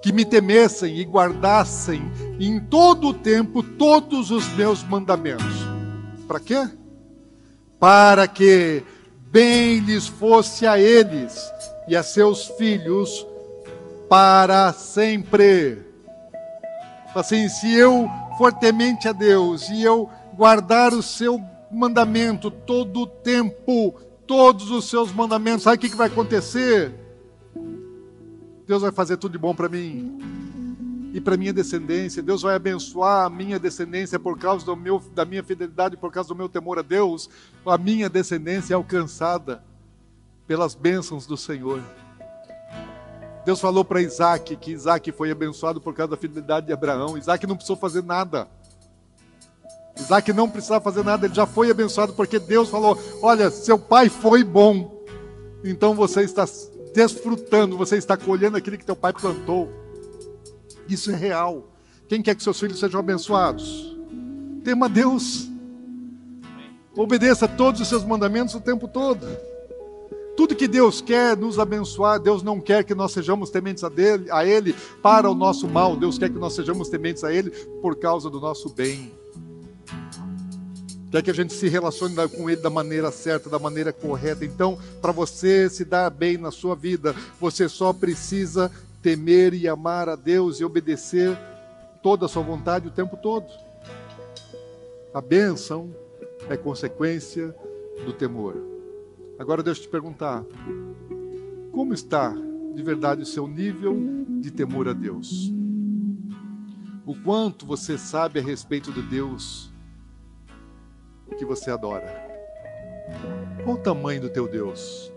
que me temessem e guardassem em todo o tempo todos os meus mandamentos. Para quê? Para que bem lhes fosse a eles e a seus filhos para sempre. Assim, se eu for temente a Deus e eu guardar o seu mandamento todo o tempo, todos os seus mandamentos, sabe o que vai acontecer? Deus vai fazer tudo de bom para mim e para minha descendência. Deus vai abençoar a minha descendência por causa do meu, da minha fidelidade, por causa do meu temor a Deus. A minha descendência é alcançada pelas bênçãos do Senhor. Deus falou para Isaac que Isaac foi abençoado por causa da fidelidade de Abraão. Isaac não precisou fazer nada. Isaac não precisava fazer nada, ele já foi abençoado porque Deus falou: Olha, seu pai foi bom, então você está desfrutando, você está colhendo aquilo que teu pai plantou. Isso é real. Quem quer que seus filhos sejam abençoados? Tema Deus. Obedeça todos os seus mandamentos o tempo todo. Tudo que Deus quer nos abençoar, Deus não quer que nós sejamos tementes a, dele, a Ele para o nosso mal, Deus quer que nós sejamos tementes a Ele por causa do nosso bem. Quer que a gente se relacione com Ele da maneira certa, da maneira correta. Então, para você se dar bem na sua vida, você só precisa temer e amar a Deus e obedecer toda a sua vontade o tempo todo. A bênção é consequência do temor. Agora deixa eu te perguntar: como está de verdade o seu nível de temor a Deus? O quanto você sabe a respeito de Deus que você adora? Qual o tamanho do teu Deus?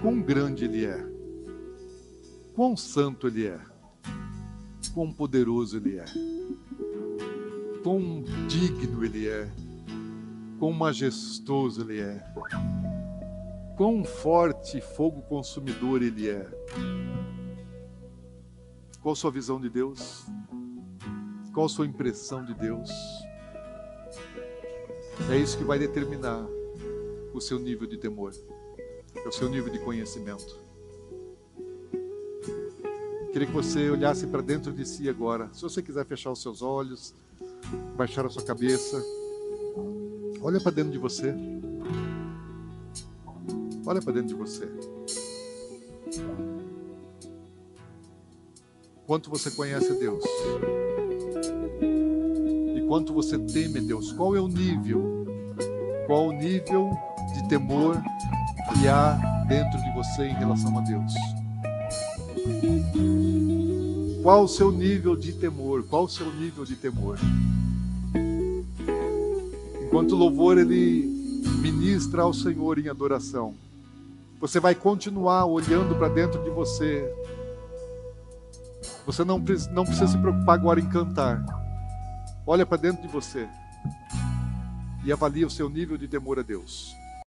Quão grande Ele é? quão santo Ele é, quão poderoso Ele é, quão digno Ele é, quão majestoso Ele é, quão forte fogo consumidor Ele é. Qual a sua visão de Deus? Qual a sua impressão de Deus? É isso que vai determinar o seu nível de temor, o seu nível de conhecimento. Queria que você olhasse para dentro de si agora. Se você quiser fechar os seus olhos, baixar a sua cabeça, olha para dentro de você. Olha para dentro de você. Quanto você conhece Deus? Quanto você teme Deus? Qual é o nível? Qual o nível de temor que há dentro de você em relação a Deus? Qual o seu nível de temor? Qual o seu nível de temor? Enquanto o louvor ele ministra ao Senhor em adoração, você vai continuar olhando para dentro de você. Você não, não precisa se preocupar agora em cantar. Olha para dentro de você e avalie o seu nível de temor a Deus.